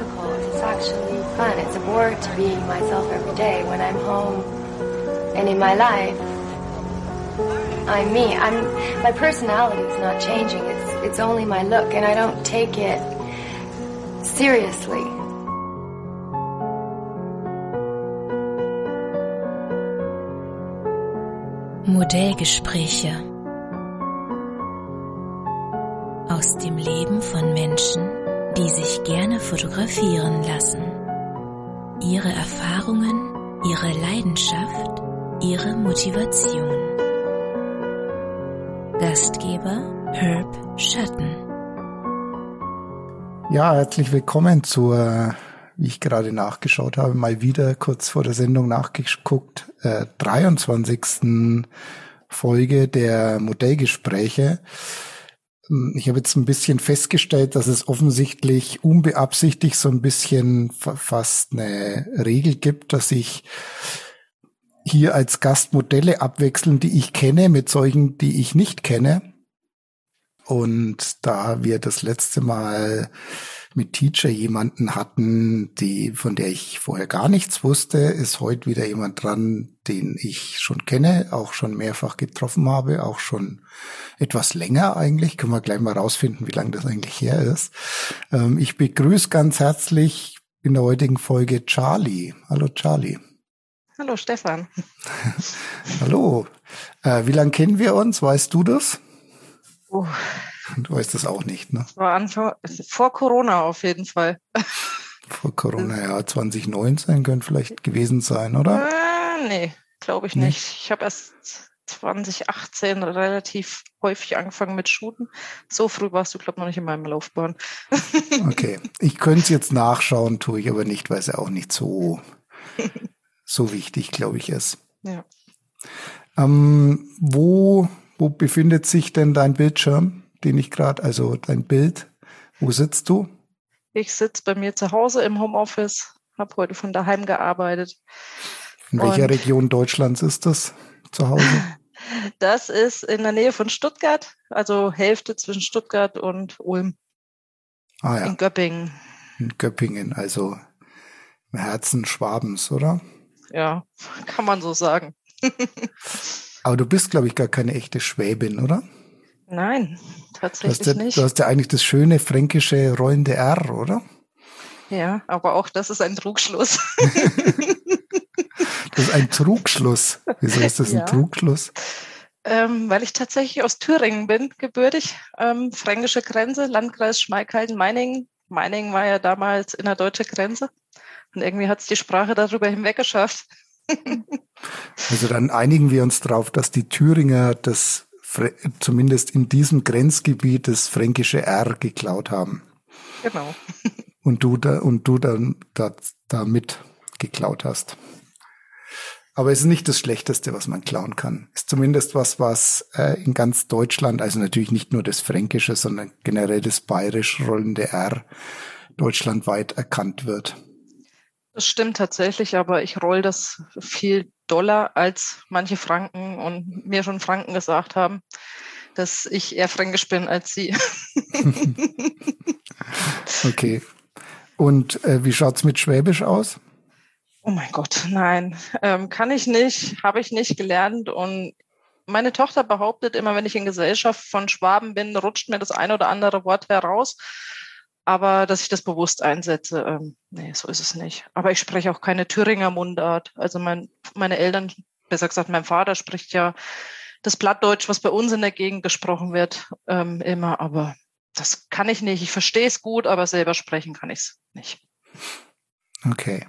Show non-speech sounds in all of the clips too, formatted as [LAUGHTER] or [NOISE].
difficult. It's actually fun. It's a bore to be myself every day. When I'm home and in my life, I'm me. I'm my personality is not changing. It's it's only my look, and I don't take it seriously. Modellgespräche aus dem Leben von Menschen, die sich gerne fotografieren lassen. Ihre Erfahrungen, ihre Leidenschaft, ihre Motivation. Gastgeber Herb Schatten. Ja, herzlich willkommen zur, wie ich gerade nachgeschaut habe, mal wieder kurz vor der Sendung nachgeguckt, äh, 23. Folge der Modellgespräche. Ich habe jetzt ein bisschen festgestellt, dass es offensichtlich unbeabsichtigt so ein bisschen fast eine Regel gibt, dass ich hier als Gast Modelle abwechseln, die ich kenne, mit solchen, die ich nicht kenne. Und da wir das letzte Mal mit Teacher jemanden hatten, die, von der ich vorher gar nichts wusste, ist heute wieder jemand dran, den ich schon kenne, auch schon mehrfach getroffen habe, auch schon etwas länger eigentlich. Können wir gleich mal rausfinden, wie lange das eigentlich her ist. Ähm, ich begrüße ganz herzlich in der heutigen Folge Charlie. Hallo Charlie. Hallo Stefan. [LAUGHS] Hallo. Äh, wie lange kennen wir uns? Weißt du das? Oh. Du weißt das auch nicht, ne? War Anfang, vor Corona auf jeden Fall. Vor Corona, ja, 2019 könnte vielleicht gewesen sein, oder? Äh, nee, glaube ich nicht. Nee. Ich habe erst 2018 relativ häufig angefangen mit Shooten. So früh warst du, glaube ich, noch nicht in meinem Laufbahn. [LAUGHS] okay, ich könnte es jetzt nachschauen, tue ich aber nicht, weil es ja auch nicht so so wichtig, glaube ich, ist. Ja. Ähm, wo, wo befindet sich denn dein Bildschirm, den ich gerade, also dein Bild? Wo sitzt du? Ich sitze bei mir zu Hause im Homeoffice, habe heute von daheim gearbeitet. In welcher Und Region Deutschlands ist das zu Hause? [LAUGHS] Das ist in der Nähe von Stuttgart, also Hälfte zwischen Stuttgart und Ulm. Ah ja. In Göppingen. In Göppingen, also im Herzen Schwabens, oder? ja, kann man so sagen. [LAUGHS] Aber du bist, glaube ich, gar keine echte Schwäbin, oder? Nein, tatsächlich du ja, nicht. Du hast ja eigentlich das schöne fränkische rollende R, oder? Ja, aber auch das ist ein Trugschluss. [LAUGHS] das ist ein Trugschluss. Wieso ist das ja. ein Trugschluss? Ähm, weil ich tatsächlich aus Thüringen bin, gebürtig. Ähm, fränkische Grenze, Landkreis Schmalkalden-Meiningen. Meiningen war ja damals in der deutschen Grenze. Und irgendwie hat es die Sprache darüber hinweg geschafft. [LAUGHS] also dann einigen wir uns darauf, dass die Thüringer das zumindest in diesem Grenzgebiet das fränkische R geklaut haben. Genau. [LAUGHS] Und du da und du dann da, da mit geklaut hast. Aber es ist nicht das Schlechteste, was man klauen kann. Ist zumindest was, was äh, in ganz Deutschland, also natürlich nicht nur das Fränkische, sondern generell das bayerisch rollende R deutschlandweit erkannt wird. Das stimmt tatsächlich, aber ich roll das viel doller als manche Franken und mir schon Franken gesagt haben, dass ich eher fränkisch bin als sie. [LAUGHS] okay. Und äh, wie schaut's mit Schwäbisch aus? Oh mein Gott, nein, ähm, kann ich nicht, habe ich nicht gelernt und meine Tochter behauptet immer, wenn ich in Gesellschaft von Schwaben bin, rutscht mir das eine oder andere Wort heraus. Aber dass ich das bewusst einsetze, ähm, nee, so ist es nicht. Aber ich spreche auch keine Thüringer Mundart. Also mein, meine Eltern, besser gesagt, mein Vater spricht ja das Plattdeutsch, was bei uns in der Gegend gesprochen wird, ähm, immer. Aber das kann ich nicht. Ich verstehe es gut, aber selber sprechen kann ich es nicht. Okay.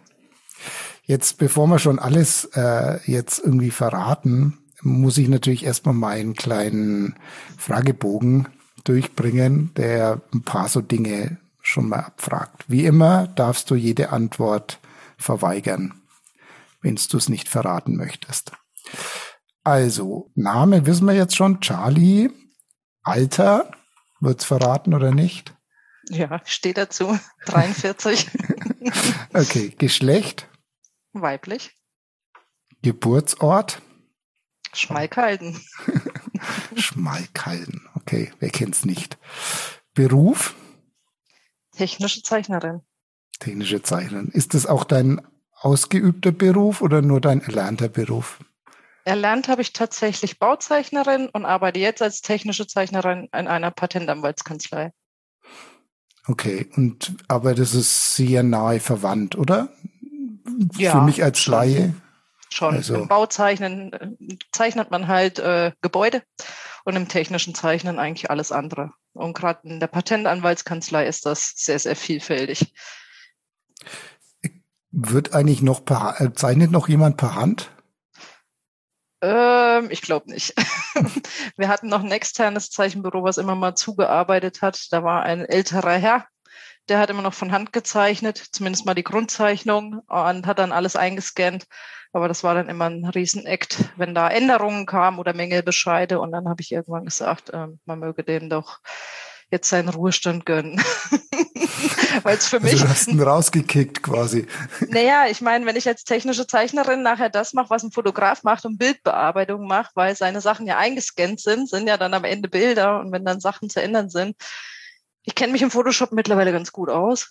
Jetzt, bevor wir schon alles äh, jetzt irgendwie verraten, muss ich natürlich erstmal meinen kleinen Fragebogen durchbringen, der ein paar so Dinge schon mal abfragt. Wie immer darfst du jede Antwort verweigern, wenn du es nicht verraten möchtest. Also, Name wissen wir jetzt schon, Charlie. Alter, wird's verraten oder nicht? Ja, steht dazu. [LAUGHS] 43. [LAUGHS] okay, Geschlecht? Weiblich. Geburtsort? Schmalkalden. [LAUGHS] Schmalkalden, okay, wer kennt's nicht? Beruf? Technische Zeichnerin. technische Zeichnen. Ist das auch dein ausgeübter Beruf oder nur dein erlernter Beruf? Erlernt habe ich tatsächlich Bauzeichnerin und arbeite jetzt als technische Zeichnerin in einer Patentanwaltskanzlei. Okay, und aber das ist sehr nahe verwandt, oder? Ja, Für mich als Laie. Schon. Also- Im Bauzeichnen äh, zeichnet man halt äh, Gebäude und im technischen Zeichnen eigentlich alles andere. Und gerade in der Patentanwaltskanzlei ist das sehr, sehr vielfältig. Wird eigentlich noch per, äh, zeichnet noch jemand per Hand? Ähm, ich glaube nicht. [LAUGHS] Wir hatten noch ein externes Zeichenbüro, was immer mal zugearbeitet hat. Da war ein älterer Herr, der hat immer noch von Hand gezeichnet, zumindest mal die Grundzeichnung und hat dann alles eingescannt. Aber das war dann immer ein Riesenakt, wenn da Änderungen kamen oder Mängelbescheide. Und dann habe ich irgendwann gesagt, ähm, man möge dem doch jetzt seinen Ruhestand gönnen. [LAUGHS] Weil es für mich Also du hast ihn rausgekickt quasi. naja, ich meine, wenn ich als technische Zeichnerin nachher das mache, was ein Fotograf macht und Bildbearbeitung macht, weil seine Sachen ja eingescannt sind, sind ja dann am Ende Bilder und wenn dann Sachen zu ändern sind. Ich kenne mich im Photoshop mittlerweile ganz gut aus.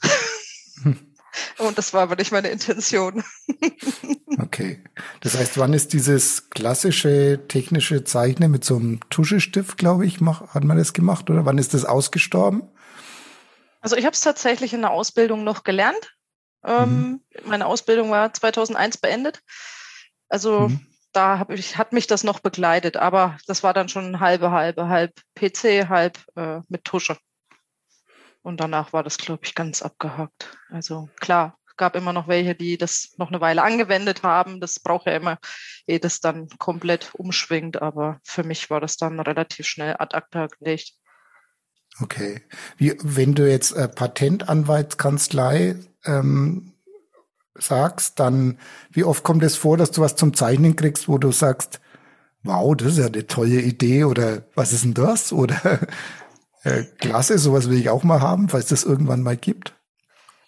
[LAUGHS] und das war aber nicht meine Intention. [LAUGHS] Okay. Das heißt, wann ist dieses klassische technische Zeichnen mit so einem Tuschestift, glaube ich, mach, hat man das gemacht oder wann ist das ausgestorben? Also ich habe es tatsächlich in der Ausbildung noch gelernt. Ähm, Meine Ausbildung war 2001 beendet. Also Mhm. da hab ich, hat mich das noch begleitet, aber das war dann schon halbe, halbe, halb PC, halb äh, mit Tusche. Und danach war das, glaube ich, ganz abgehakt. Also klar, gab immer noch welche, die das noch eine Weile angewendet haben. Das braucht ja immer, ehe das dann komplett umschwingt. Aber für mich war das dann relativ schnell ad acta gelegt. Okay. Wie, wenn du jetzt äh, Patentanwaltskanzlei ähm, sagst, dann wie oft kommt es vor, dass du was zum Zeichnen kriegst, wo du sagst, wow, das ist ja eine tolle Idee oder was ist denn das? Oder äh, klasse, sowas will ich auch mal haben, falls das irgendwann mal gibt.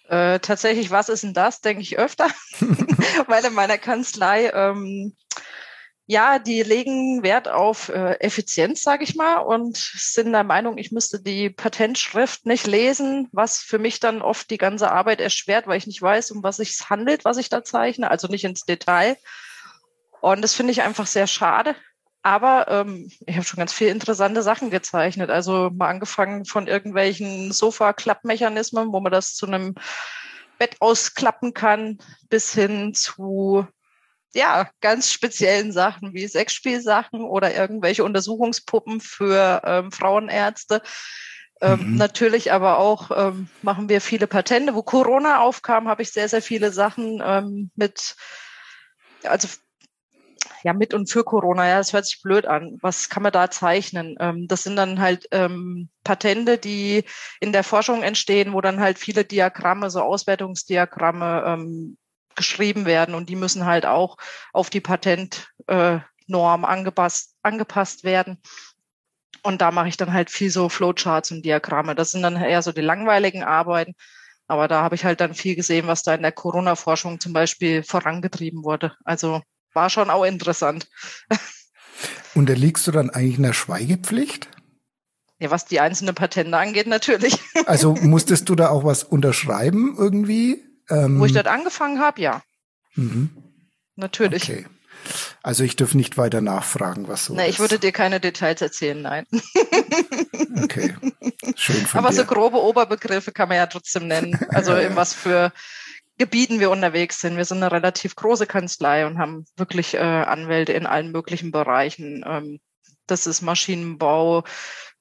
Äh, tatsächlich, was ist denn das, denke ich öfter, [LAUGHS] [LAUGHS] weil in meiner Kanzlei, ähm, ja, die legen Wert auf äh, Effizienz, sage ich mal, und sind der Meinung, ich müsste die Patentschrift nicht lesen, was für mich dann oft die ganze Arbeit erschwert, weil ich nicht weiß, um was es handelt, was ich da zeichne, also nicht ins Detail. Und das finde ich einfach sehr schade. Aber ähm, ich habe schon ganz viele interessante Sachen gezeichnet. Also mal angefangen von irgendwelchen Sofa-Klappmechanismen, wo man das zu einem Bett ausklappen kann, bis hin zu ja, ganz speziellen Sachen wie Sexspielsachen oder irgendwelche Untersuchungspuppen für ähm, Frauenärzte. Ähm, Mhm. Natürlich aber auch ähm, machen wir viele Patente. Wo Corona aufkam, habe ich sehr, sehr viele Sachen ähm, mit, also ja, mit und für Corona, ja, das hört sich blöd an. Was kann man da zeichnen? Ähm, das sind dann halt ähm, Patente, die in der Forschung entstehen, wo dann halt viele Diagramme, so Auswertungsdiagramme ähm, geschrieben werden und die müssen halt auch auf die Patentnorm äh, angepasst, angepasst werden. Und da mache ich dann halt viel so Flowcharts und Diagramme. Das sind dann eher so die langweiligen Arbeiten. Aber da habe ich halt dann viel gesehen, was da in der Corona-Forschung zum Beispiel vorangetrieben wurde. Also war schon auch interessant. Unterliegst du dann eigentlich einer Schweigepflicht? Ja, was die einzelnen Patente angeht, natürlich. [LAUGHS] Also musstest du da auch was unterschreiben irgendwie? Ähm, Wo ich dort angefangen habe, ja, mhm. natürlich. Okay. Also ich dürfe nicht weiter nachfragen, was so Nee, ich würde dir keine Details erzählen, nein. [LAUGHS] Okay. Schön von Aber dir. so grobe Oberbegriffe kann man ja trotzdem nennen. Also Ja, ja. in was für Gebieten wir unterwegs sind. Wir sind eine relativ große Kanzlei und haben wirklich äh, Anwälte in allen möglichen Bereichen. Ähm, das ist Maschinenbau,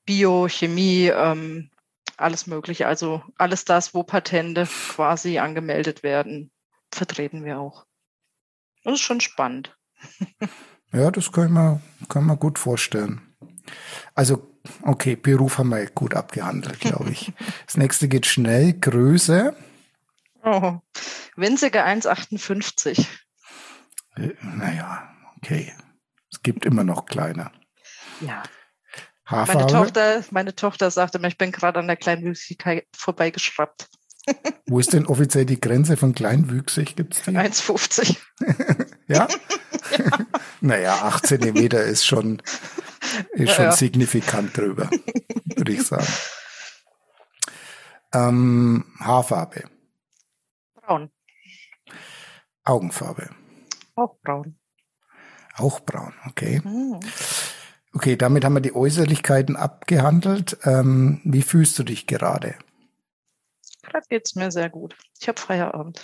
Biochemie, ähm, alles Mögliche. Also alles das, wo Patente quasi angemeldet werden, vertreten wir auch. Und ist schon spannend. [LAUGHS] Ja, das kann man, kann man gut vorstellen. Also, okay, Beruf haben wir gut abgehandelt, glaube ich. [LAUGHS] Das nächste geht schnell. Größe. Oh, winzige 1,58. Äh, Naja, okay. Es gibt immer noch kleiner. Ja. Haarfarbe. Meine Tochter, meine Tochter sagte mir, ich bin gerade an der Kleinwüchsigkeit vorbeigeschraubt. [LAUGHS] Wo ist denn offiziell die Grenze von kleinwüchsig? Gibt's die? 1,50. Ja? [LAUGHS] naja, 8 Zentimeter ist schon, ist Ja, schon ja. signifikant drüber, [LAUGHS] würde ich sagen. Ähm, Haarfarbe. Braun. Augenfarbe. Auch braun. Auch braun, okay. Hm. Okay, damit haben wir die Äußerlichkeiten abgehandelt. Ähm, wie fühlst du dich gerade? Gerade geht's mir sehr gut. Ich habe Feierabend.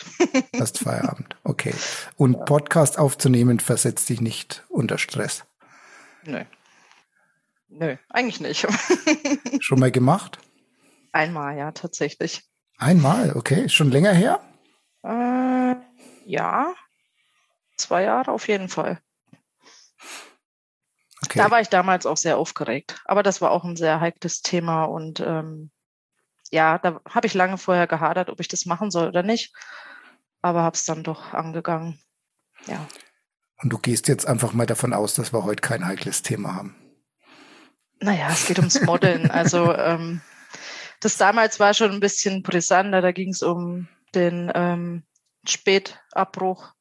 Hast [LAUGHS] Feierabend, okay. Und Podcast aufzunehmen versetzt dich nicht unter Stress. Nö. Nö, eigentlich nicht. Schon mal gemacht? Einmal, ja, tatsächlich. Einmal, okay. Schon länger her? Äh, ja, zwei Jahre auf jeden Fall. Okay. Da war ich damals auch sehr aufgeregt. Aber das war auch ein sehr heikles Thema und ähm, ja, da habe ich lange vorher gehadert, ob ich das machen soll oder nicht. Aber habe es dann doch angegangen. Ja. Und du gehst jetzt einfach mal davon aus, dass wir heute kein heikles Thema haben. Naja, es geht ums Modeln. also [LAUGHS] ähm, das damals war schon ein bisschen brisanter. Da ging es um den ähm, Spätabbruch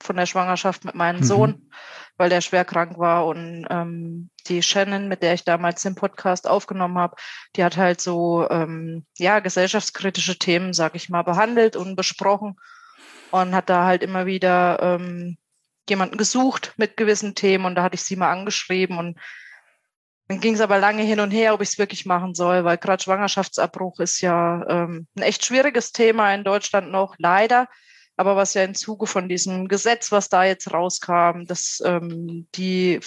von der Schwangerschaft mit meinem Mhm. Sohn, weil der schwer krank war. Und ähm, die Shannon, mit der ich damals den Podcast aufgenommen habe, die hat halt so ähm, ja gesellschaftskritische Themen, sag ich mal, behandelt und besprochen und hat da halt immer wieder ähm, jemanden gesucht mit gewissen Themen und da hatte ich sie mal angeschrieben und dann ging es aber lange hin und her, ob ich es wirklich machen soll, weil gerade Schwangerschaftsabbruch ist ja ähm, ein echt schwieriges Thema in Deutschland noch, leider. Aber was ja im Zuge von diesem Gesetz, was da jetzt rauskam, dass ähm, die,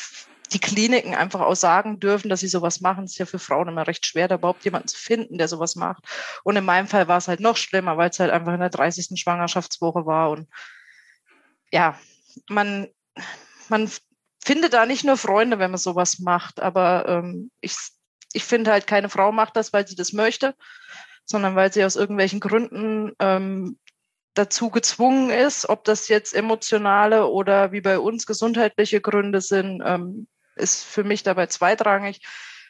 die Kliniken einfach auch sagen dürfen, dass sie sowas machen, ist ja für Frauen immer recht schwer, da überhaupt jemanden zu finden, der sowas macht. Und in meinem Fall war es halt noch schlimmer, weil es halt einfach in der 30. Schwangerschaftswoche war. Und ja, man, man finde da nicht nur Freunde, wenn man sowas macht, aber ähm, ich, ich finde halt, keine Frau macht das, weil sie das möchte, sondern weil sie aus irgendwelchen Gründen ähm, dazu gezwungen ist, ob das jetzt emotionale oder wie bei uns gesundheitliche Gründe sind, ähm, ist für mich dabei zweitrangig.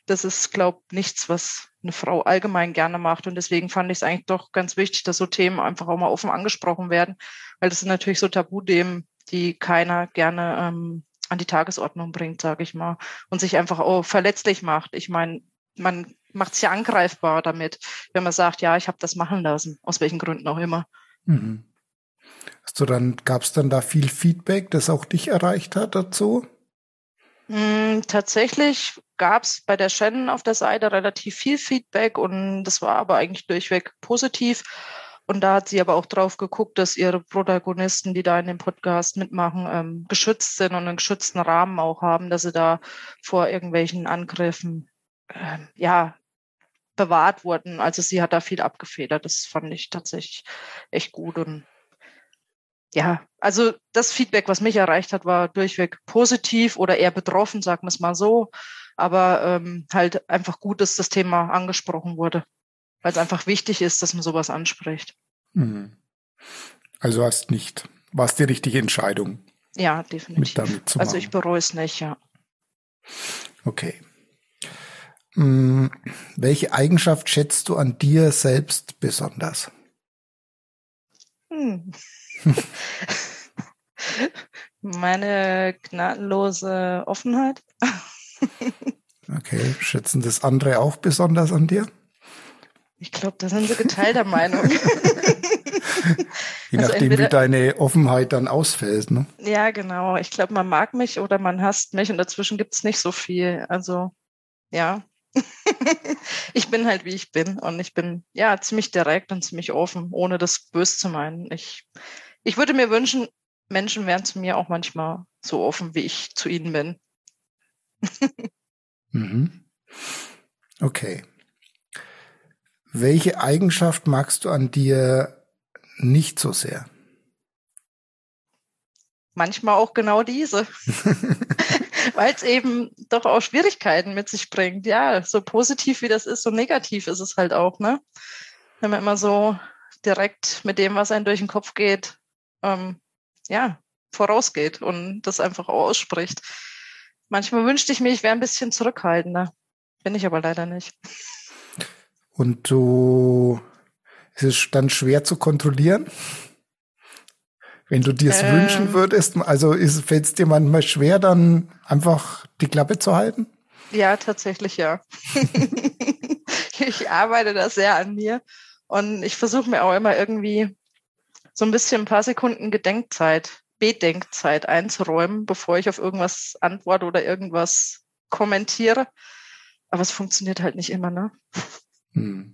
Das ist, glaube ich, nichts, was eine Frau allgemein gerne macht. Und deswegen fand ich es eigentlich doch ganz wichtig, dass so Themen einfach auch mal offen angesprochen werden, weil das sind natürlich so Tabuthemen, die keiner gerne ähm, an die Tagesordnung bringt, sage ich mal, und sich einfach auch verletzlich macht. Ich meine, man macht es ja angreifbar damit, wenn man sagt, ja, ich habe das machen lassen, aus welchen Gründen auch immer. Mhm. Hast du dann, gab es dann da viel Feedback, das auch dich erreicht hat dazu? Mm, tatsächlich gab es bei der Shannon auf der Seite relativ viel Feedback und das war aber eigentlich durchweg positiv. Und da hat sie aber auch drauf geguckt, dass ihre Protagonisten, die da in dem Podcast mitmachen, ähm, geschützt sind und einen geschützten Rahmen auch haben, dass sie da vor irgendwelchen Angriffen ähm, ja bewahrt wurden. Also sie hat da viel abgefedert. Das fand ich tatsächlich echt gut und ja, also das Feedback, was mich erreicht hat, war durchweg positiv oder eher betroffen, sagen wir es mal so. Aber ähm, halt einfach gut, dass das Thema angesprochen wurde, weil es einfach wichtig ist, dass man sowas anspricht. Mhm. Also hast nicht, war es die richtige Entscheidung, Ja, definitiv. damit zu Also ich bereue es nicht, ja. Okay. Hm, welche Eigenschaft schätzt du an dir selbst besonders? Hm. [LAUGHS] Meine gnadenlose Offenheit. [LAUGHS] Okay, schätzen das andere auch besonders an dir? Ich glaube, da sind sie geteilter Meinung. [LAUGHS] Je Also nachdem, wie entweder- deine Offenheit dann ausfällt, ne? Ja, genau. Ich glaube, man mag mich oder man hasst mich und dazwischen gibt es nicht so viel. Also, ja. [LAUGHS] ich bin halt, wie ich bin und ich bin ja ziemlich direkt und ziemlich offen, ohne das böse zu meinen. Ich, ich würde mir wünschen, Menschen wären zu mir auch manchmal so offen, wie ich zu ihnen bin. [LAUGHS] Mhm. Okay. Welche Eigenschaft magst du an dir nicht so sehr? Manchmal auch genau diese. [LAUGHS] Weil es eben doch auch Schwierigkeiten mit sich bringt. Ja, so positiv wie das ist, so negativ ist es halt auch, ne? Wenn man immer so direkt mit dem, was einem durch den Kopf geht, ähm, ja, vorausgeht und das einfach auch ausspricht. Manchmal wünschte ich mir, ich wäre ein bisschen zurückhaltender. Bin ich aber leider nicht. Und du, es ist dann schwer zu kontrollieren? Wenn du dir es Ähm. wünschen würdest, also fällt es dir manchmal schwer, dann einfach die Klappe zu halten? Ja, tatsächlich ja. [LAUGHS] ich arbeite da sehr an mir und ich versuche mir auch immer irgendwie so ein bisschen ein paar Sekunden Gedenkzeit, Bedenkzeit einzuräumen, bevor ich auf irgendwas antworte oder irgendwas kommentiere. Aber es funktioniert halt nicht immer, ne? Hm.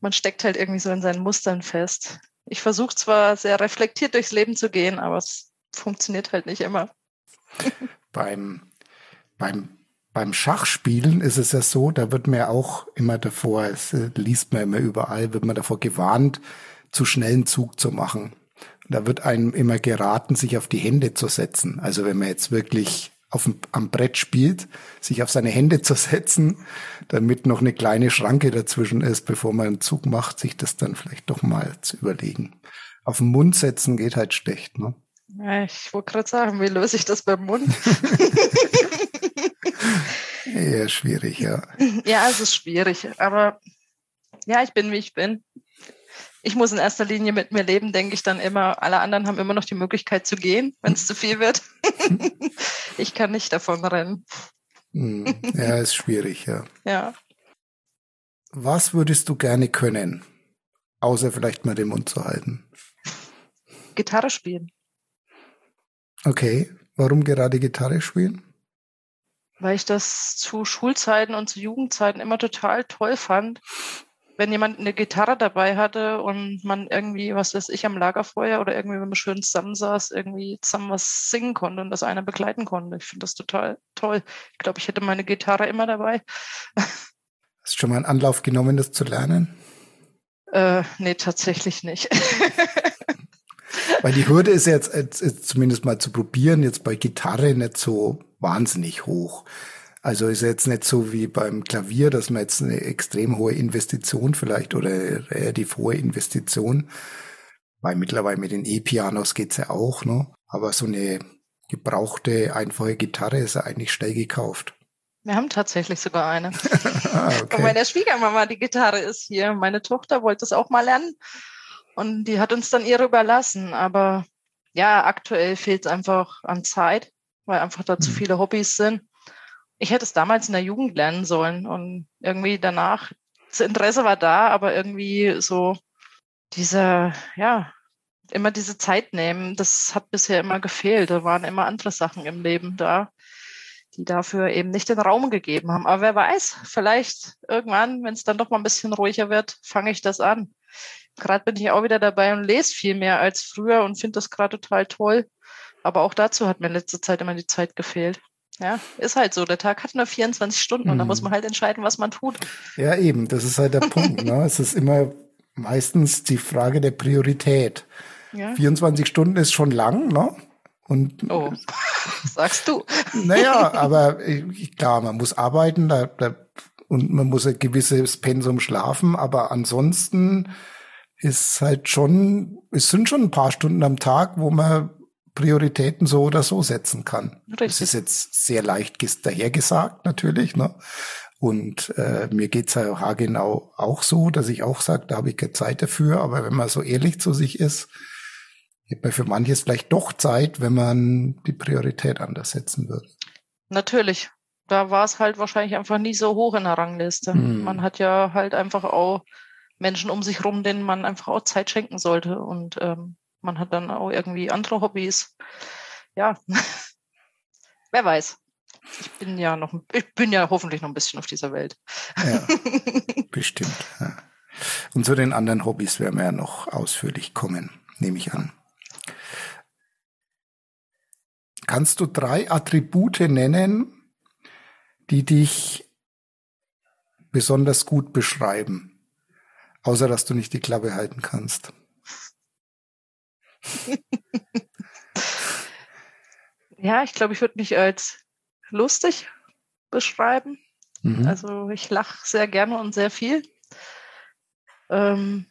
Man steckt halt irgendwie so in seinen Mustern fest. Ich versuche zwar sehr reflektiert durchs Leben zu gehen, aber es funktioniert halt nicht immer. [LAUGHS] beim, beim, beim Schachspielen ist es ja so, da wird mir auch immer davor, es äh, liest man immer überall, wird man davor gewarnt, zu schnellen Zug zu machen. Da wird einem immer geraten, sich auf die Hände zu setzen. Also wenn man jetzt wirklich auf dem, am Brett spielt, sich auf seine Hände zu setzen, damit noch eine kleine Schranke dazwischen ist, bevor man einen Zug macht, sich das dann vielleicht doch mal zu überlegen. Auf den Mund setzen geht halt schlecht, ne? Ja, ich wollte gerade sagen, wie löse ich das beim Mund? [LAUGHS] Eher schwierig, ja. Ja, es ist schwierig, aber ja, ich bin, wie ich bin ich muss in erster Linie mit mir leben, denke ich dann immer. Alle anderen haben immer noch die Möglichkeit zu gehen, wenn es zu viel wird. [LAUGHS] ich kann nicht davon rennen. Hm. Ja, ist schwierig, ja. Ja. Was würdest du gerne können, außer vielleicht mal den Mund zu halten? Gitarre spielen. Okay, warum gerade Gitarre spielen? Weil ich das zu Schulzeiten und zu Jugendzeiten immer total toll fand wenn jemand eine Gitarre dabei hatte und man irgendwie, was weiß ich, am Lagerfeuer oder irgendwie, wenn man schön zusammensaß, irgendwie zusammen was singen konnte und das einer begleiten konnte. Ich finde das total toll. Ich glaube, ich hätte meine Gitarre immer dabei. [LAUGHS] Hast du schon mal einen Anlauf genommen, das zu lernen? Äh, nee, tatsächlich nicht. [LAUGHS] Weil die Hürde ist jetzt, jetzt zumindest mal zu probieren, jetzt bei Gitarre nicht so wahnsinnig hoch. Also ist jetzt nicht so wie beim Klavier, dass man jetzt eine extrem hohe Investition vielleicht oder relativ hohe Investition, weil mittlerweile mit den E-Pianos geht's ja auch, ne? Aber so eine gebrauchte, einfache Gitarre ist ja eigentlich schnell gekauft. Wir haben tatsächlich sogar eine. [LAUGHS] ah, okay. Von meiner Schwiegermama die Gitarre ist hier. Meine Tochter wollte es auch mal lernen und die hat uns dann ihre überlassen. Aber ja, aktuell fehlt es einfach an Zeit, weil einfach da zu hm. viele Hobbys sind ich hätte es damals in der Jugend lernen sollen und irgendwie danach, das Interesse war da, aber irgendwie so diese, ja, immer diese Zeit nehmen, das hat bisher immer gefehlt. Da waren immer andere Sachen im Leben da, die dafür eben nicht den Raum gegeben haben. Aber wer weiß, vielleicht irgendwann, wenn es dann doch mal ein bisschen ruhiger wird, fange ich das an. Gerade bin ich auch wieder dabei und lese viel mehr als früher und finde das gerade total toll. Aber auch dazu hat mir in letzter Zeit immer die Zeit gefehlt. Ja, ist halt so. Der Tag hat nur 24 Stunden mhm. und da muss man halt entscheiden, was man tut. Ja, eben. Das ist halt der Punkt. Ne? Es ist immer meistens die Frage der Priorität. Ja. 24 Stunden ist schon lang, ne? Und, oh, [LAUGHS] sagst du. Naja, aber klar, man muss arbeiten da, da, und man muss ein gewisses Pensum schlafen, aber ansonsten ist halt schon, es sind schon ein paar Stunden am Tag, wo man Prioritäten so oder so setzen kann. Richtig. Das ist jetzt sehr leicht dahergesagt natürlich. Ne? Und äh, mir geht's ja haargenau auch so, dass ich auch sage, da habe ich keine Zeit dafür. Aber wenn man so ehrlich zu sich ist, gibt man für manches vielleicht doch Zeit, wenn man die Priorität anders setzen würde. Natürlich. Da war es halt wahrscheinlich einfach nie so hoch in der Rangliste. Hm. Man hat ja halt einfach auch Menschen um sich rum, denen man einfach auch Zeit schenken sollte. Und ähm, man hat dann auch irgendwie andere Hobbys. Ja, [LAUGHS] wer weiß. Ich bin ja noch, ich bin ja hoffentlich noch ein bisschen auf dieser Welt. Ja, [LAUGHS] bestimmt. Ja. Und zu den anderen Hobbys werden wir ja noch ausführlich kommen, nehme ich an. Kannst du drei Attribute nennen, die dich besonders gut beschreiben, außer dass du nicht die Klappe halten kannst? [LAUGHS] ja, ich glaube, ich würde mich als lustig beschreiben. Mhm. Also ich lache sehr gerne und sehr viel. Ähm,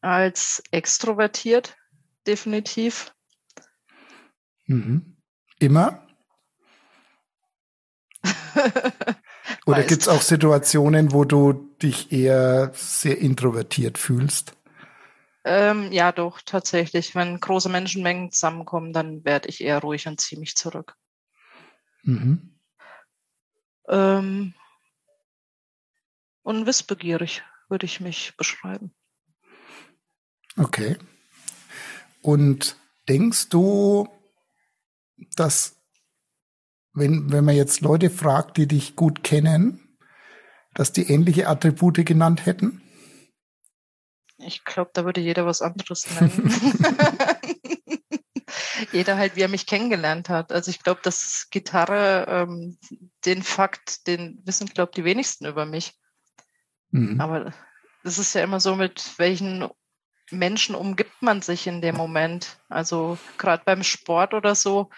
als extrovertiert, definitiv. Mhm. Immer? [LAUGHS] Oder gibt es auch Situationen, wo du dich eher sehr introvertiert fühlst? Ähm, ja, doch, tatsächlich. Wenn große Menschenmengen zusammenkommen, dann werde ich eher ruhig und ziehe mich zurück. Mhm. Ähm, und wissbegierig würde ich mich beschreiben. Okay. Und denkst du, dass wenn, wenn man jetzt Leute fragt, die dich gut kennen, dass die ähnliche Attribute genannt hätten? Ich glaube, da würde jeder was anderes nennen. [LAUGHS] jeder halt, wie er mich kennengelernt hat. Also ich glaube, dass Gitarre, ähm, den Fakt, den wissen, glaube die wenigsten über mich. Mhm. Aber es ist ja immer so, mit welchen Menschen umgibt man sich in dem Moment. Also gerade beim Sport oder so,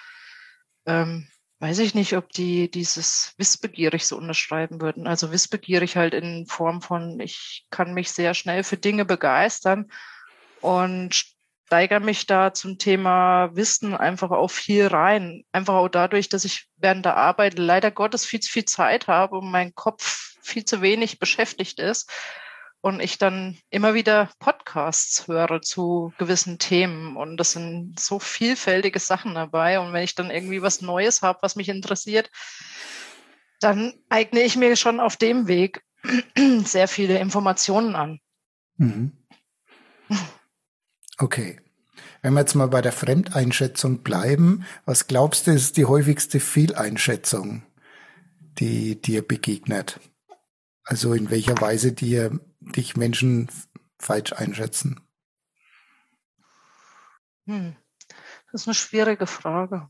ähm, weiß ich nicht, ob die dieses wissbegierig so unterschreiben würden. Also wissbegierig halt in Form von, ich kann mich sehr schnell für Dinge begeistern und steigere mich da zum Thema Wissen einfach auch viel rein. Einfach auch dadurch, dass ich während der Arbeit leider Gottes viel zu viel Zeit habe und mein Kopf viel zu wenig beschäftigt ist und ich dann immer wieder Podcasts höre zu gewissen Themen und das sind so vielfältige Sachen dabei und wenn ich dann irgendwie was Neues habe, was mich interessiert, dann eigne ich mir schon auf dem Weg [CLEARS THROAT] sehr viele Informationen an. Mhm. Okay. Wenn wir jetzt mal bei der Fremdeinschätzung bleiben, was glaubst du, ist die häufigste Fehleinschätzung, die dir begegnet? Also in welcher Weise dir dich Menschen falsch einschätzen? Hm. Das ist eine schwierige Frage.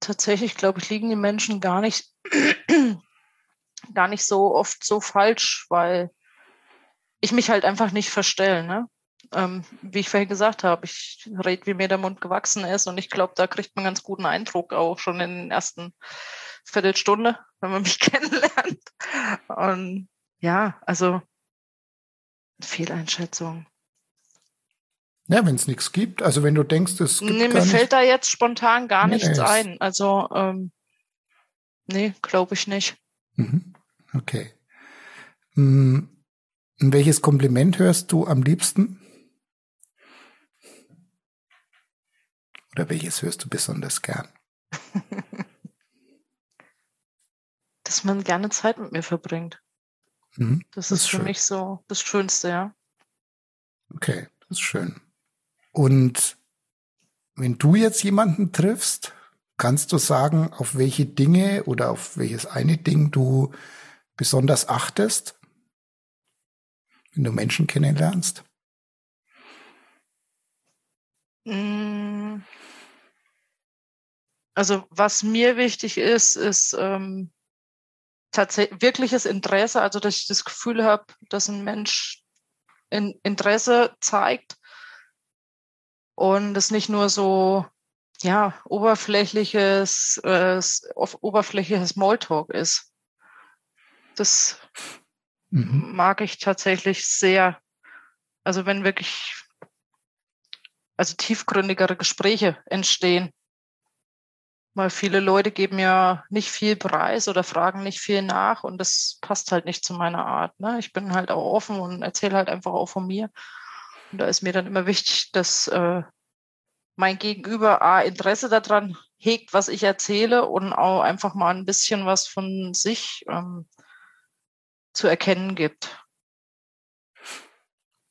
Tatsächlich, glaube ich, liegen die Menschen gar nicht, [CLEARS THROAT] gar nicht so oft so falsch, weil ich mich halt einfach nicht verstelle. Ne? ähm, wie ich vorhin gesagt habe, ich rede, wie mir der Mund gewachsen ist und ich glaube, da kriegt man ganz guten Eindruck auch schon in den ersten Viertelstunde, wenn man [LAUGHS] mich kennenlernt. Und ja, also Fehleinschätzung. Ja, wenn es nichts gibt, also wenn du denkst, es gibt. Nee, mir fällt da jetzt spontan gar nee, nichts ein. Also, ähm, nee, glaube ich nicht. Mhm. Okay. Hm, welches Kompliment hörst du am liebsten? Oder welches hörst du besonders gern? [LAUGHS] Dass man gerne Zeit mit mir verbringt. Mhm, das, das, ist, für schön. mich so das Schönste, ja. Okay, das ist schön. Und wenn du jetzt jemanden triffst, kannst du sagen, auf welche Dinge oder auf welches eine Ding du besonders achtest, wenn du Menschen kennenlernst? Mm. Also was mir wichtig ist, ist ähm, tatsächlich wirkliches Interesse, also dass ich das Gefühl habe, dass ein Mensch in Interesse zeigt und es nicht nur so ja oberflächliches äh, oberflächliches Smalltalk ist. Das mhm. mag ich tatsächlich sehr. Also wenn wirklich also tiefgründigere Gespräche entstehen weil viele Leute geben ja nicht viel Preis oder fragen nicht viel nach und das passt halt nicht zu meiner Art. Ne? Ich bin halt auch offen und erzähle halt einfach auch von mir. Und da ist mir dann immer wichtig, dass äh, mein Gegenüber A, Interesse daran hegt, was ich erzähle und auch einfach mal ein bisschen was von sich ähm, zu erkennen gibt.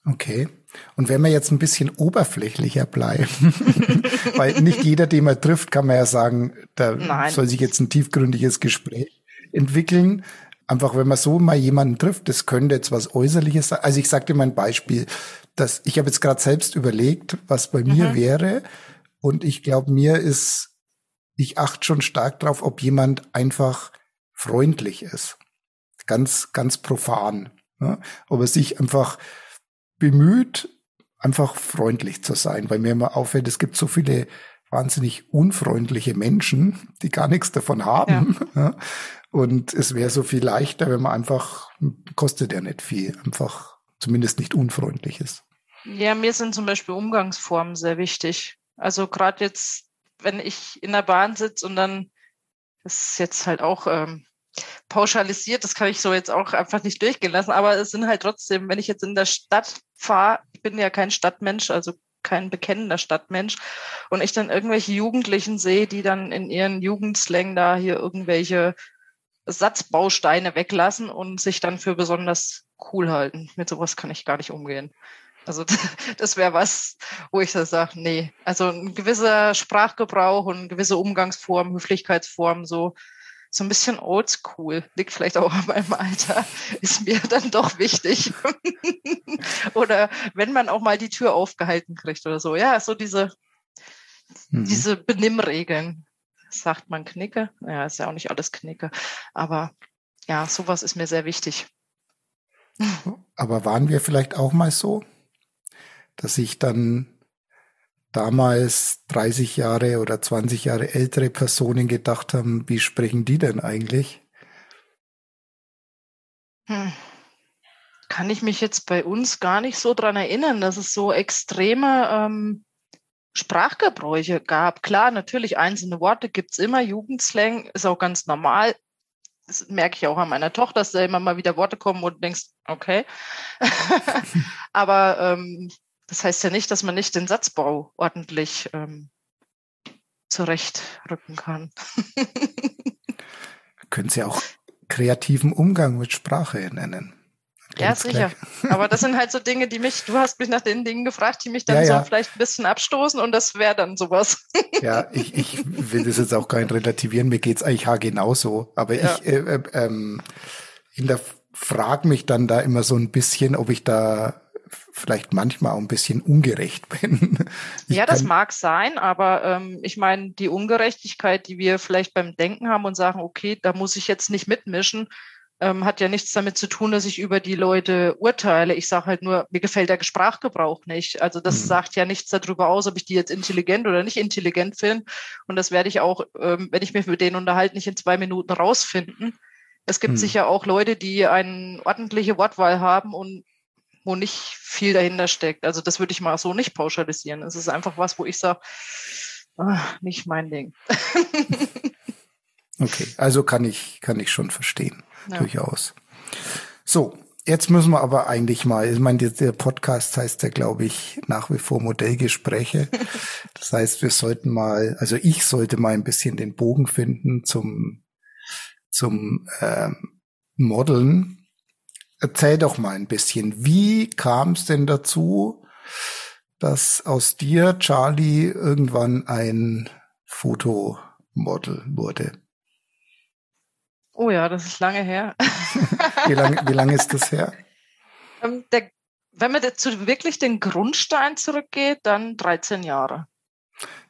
Okay. Und wenn wir jetzt ein bisschen oberflächlicher bleiben, [LAUGHS] weil nicht jeder, den man trifft, kann man ja sagen, da Nein. soll sich jetzt ein tiefgründiges Gespräch entwickeln. Einfach, wenn man so mal jemanden trifft, das könnte jetzt was Äußerliches sein. Also ich sage dir mal ein Beispiel, dass ich habe jetzt gerade selbst überlegt, was bei mhm. mir wäre. Und ich glaube, mir ist, ich achte schon stark drauf, ob jemand einfach freundlich ist. Ganz, ganz profan. Ne? Ob er sich einfach bemüht, einfach freundlich zu sein, weil mir immer auffällt, es gibt so viele wahnsinnig unfreundliche Menschen, die gar nichts davon haben. [LAUGHS] Ja. Und es wäre so viel leichter, wenn man einfach, kostet ja nicht viel, einfach zumindest nicht unfreundlich ist. Ja, mir sind zum Beispiel Umgangsformen sehr wichtig. Also gerade jetzt, wenn ich in der Bahn sitze und dann, das ist jetzt halt auch ähm, pauschalisiert, das kann ich so jetzt auch einfach nicht durchgehen lassen, aber es sind halt trotzdem, wenn ich jetzt in der Stadt fahre, ich bin ja kein Stadtmensch, also kein bekennender Stadtmensch, und ich dann irgendwelche Jugendlichen sehe, die dann in ihren Jugendslang da hier irgendwelche Satzbausteine weglassen und sich dann für besonders cool halten. Mit sowas kann ich gar nicht umgehen. Also [LAUGHS] das wäre was, wo ich so sage, nee. Also ein gewisser Sprachgebrauch und gewisse Umgangsform, Höflichkeitsform, so so ein bisschen oldschool, liegt vielleicht auch an meinem Alter, [LAUGHS] ist mir dann doch wichtig. [LAUGHS] oder wenn man auch mal die Tür aufgehalten kriegt oder so. Ja, so diese, mhm. diese Benimmregeln. Sagt man Knicke? Ja, ist ja auch nicht alles Knicke. Aber ja, sowas ist mir sehr wichtig. Aber waren wir vielleicht auch mal so, dass ich dann damals 30 Jahre oder 20 Jahre ältere Personen gedacht haben, wie sprechen die denn eigentlich? Hm. Kann ich mich jetzt bei uns gar nicht so dran erinnern, dass es so extreme ähm, Sprachgebräuche gab. Klar, natürlich einzelne Worte gibt es immer, Jugendslang ist auch ganz normal. Das merke ich auch an meiner Tochter, dass da immer mal wieder Worte kommen und denkst, okay. [LAUGHS] Aber ähm, das heißt ja nicht, dass man nicht den Satzbau ordentlich ähm, zurechtrücken kann. [LAUGHS] Können Sie auch kreativen Umgang mit Sprache nennen. Ja, sicher. [LAUGHS] Aber das sind halt so Dinge, die mich, du hast mich nach den Dingen gefragt, die mich dann ja, ja. so vielleicht ein bisschen abstoßen und das wäre dann sowas. [LAUGHS] Ja, ich, ich will das jetzt auch gar nicht relativieren, mir geht's eigentlich genauso. Aber ja. ich äh, äh, ähm, frage mich dann da immer so ein bisschen, ob ich da vielleicht manchmal auch ein bisschen ungerecht [LAUGHS] bin. Ich ja, das mag sein, aber ähm, ich meine, die Ungerechtigkeit, die wir vielleicht beim Denken haben und sagen, okay, da muss ich jetzt nicht mitmischen, ähm, hat ja nichts damit zu tun, dass ich über die Leute urteile. Ich sage halt nur, mir gefällt der Sprachgebrauch nicht. Also das mhm. sagt ja nichts darüber aus, ob ich die jetzt intelligent oder nicht intelligent finde. Und das werde ich auch, ähm, wenn ich mich mit denen unterhalte, nicht in zwei Minuten rausfinden. Es gibt mhm. sicher auch Leute, die eine ordentliche Wortwahl haben und wo nicht viel dahinter steckt. Also das würde ich mal so nicht pauschalisieren. Es ist einfach was, wo ich sage, ah, nicht mein Ding. [LAUGHS] okay, also kann ich, kann ich schon verstehen, ja. durchaus. So, jetzt müssen wir aber eigentlich mal, ich meine, der Podcast heißt ja, glaube ich, nach wie vor Modellgespräche. [LAUGHS] Das heißt, wir sollten mal, also ich sollte mal ein bisschen den Bogen finden zum, zum ähm, Modeln Erzähl doch mal ein bisschen, wie kam es denn dazu, dass aus dir, Charlie, irgendwann ein Fotomodel wurde? Oh ja, das ist lange her. wie lange wie lang ist das her? [LAUGHS] Ähm, der, wenn man dazu wirklich den Grundstein zurückgeht, dann 13 Jahre.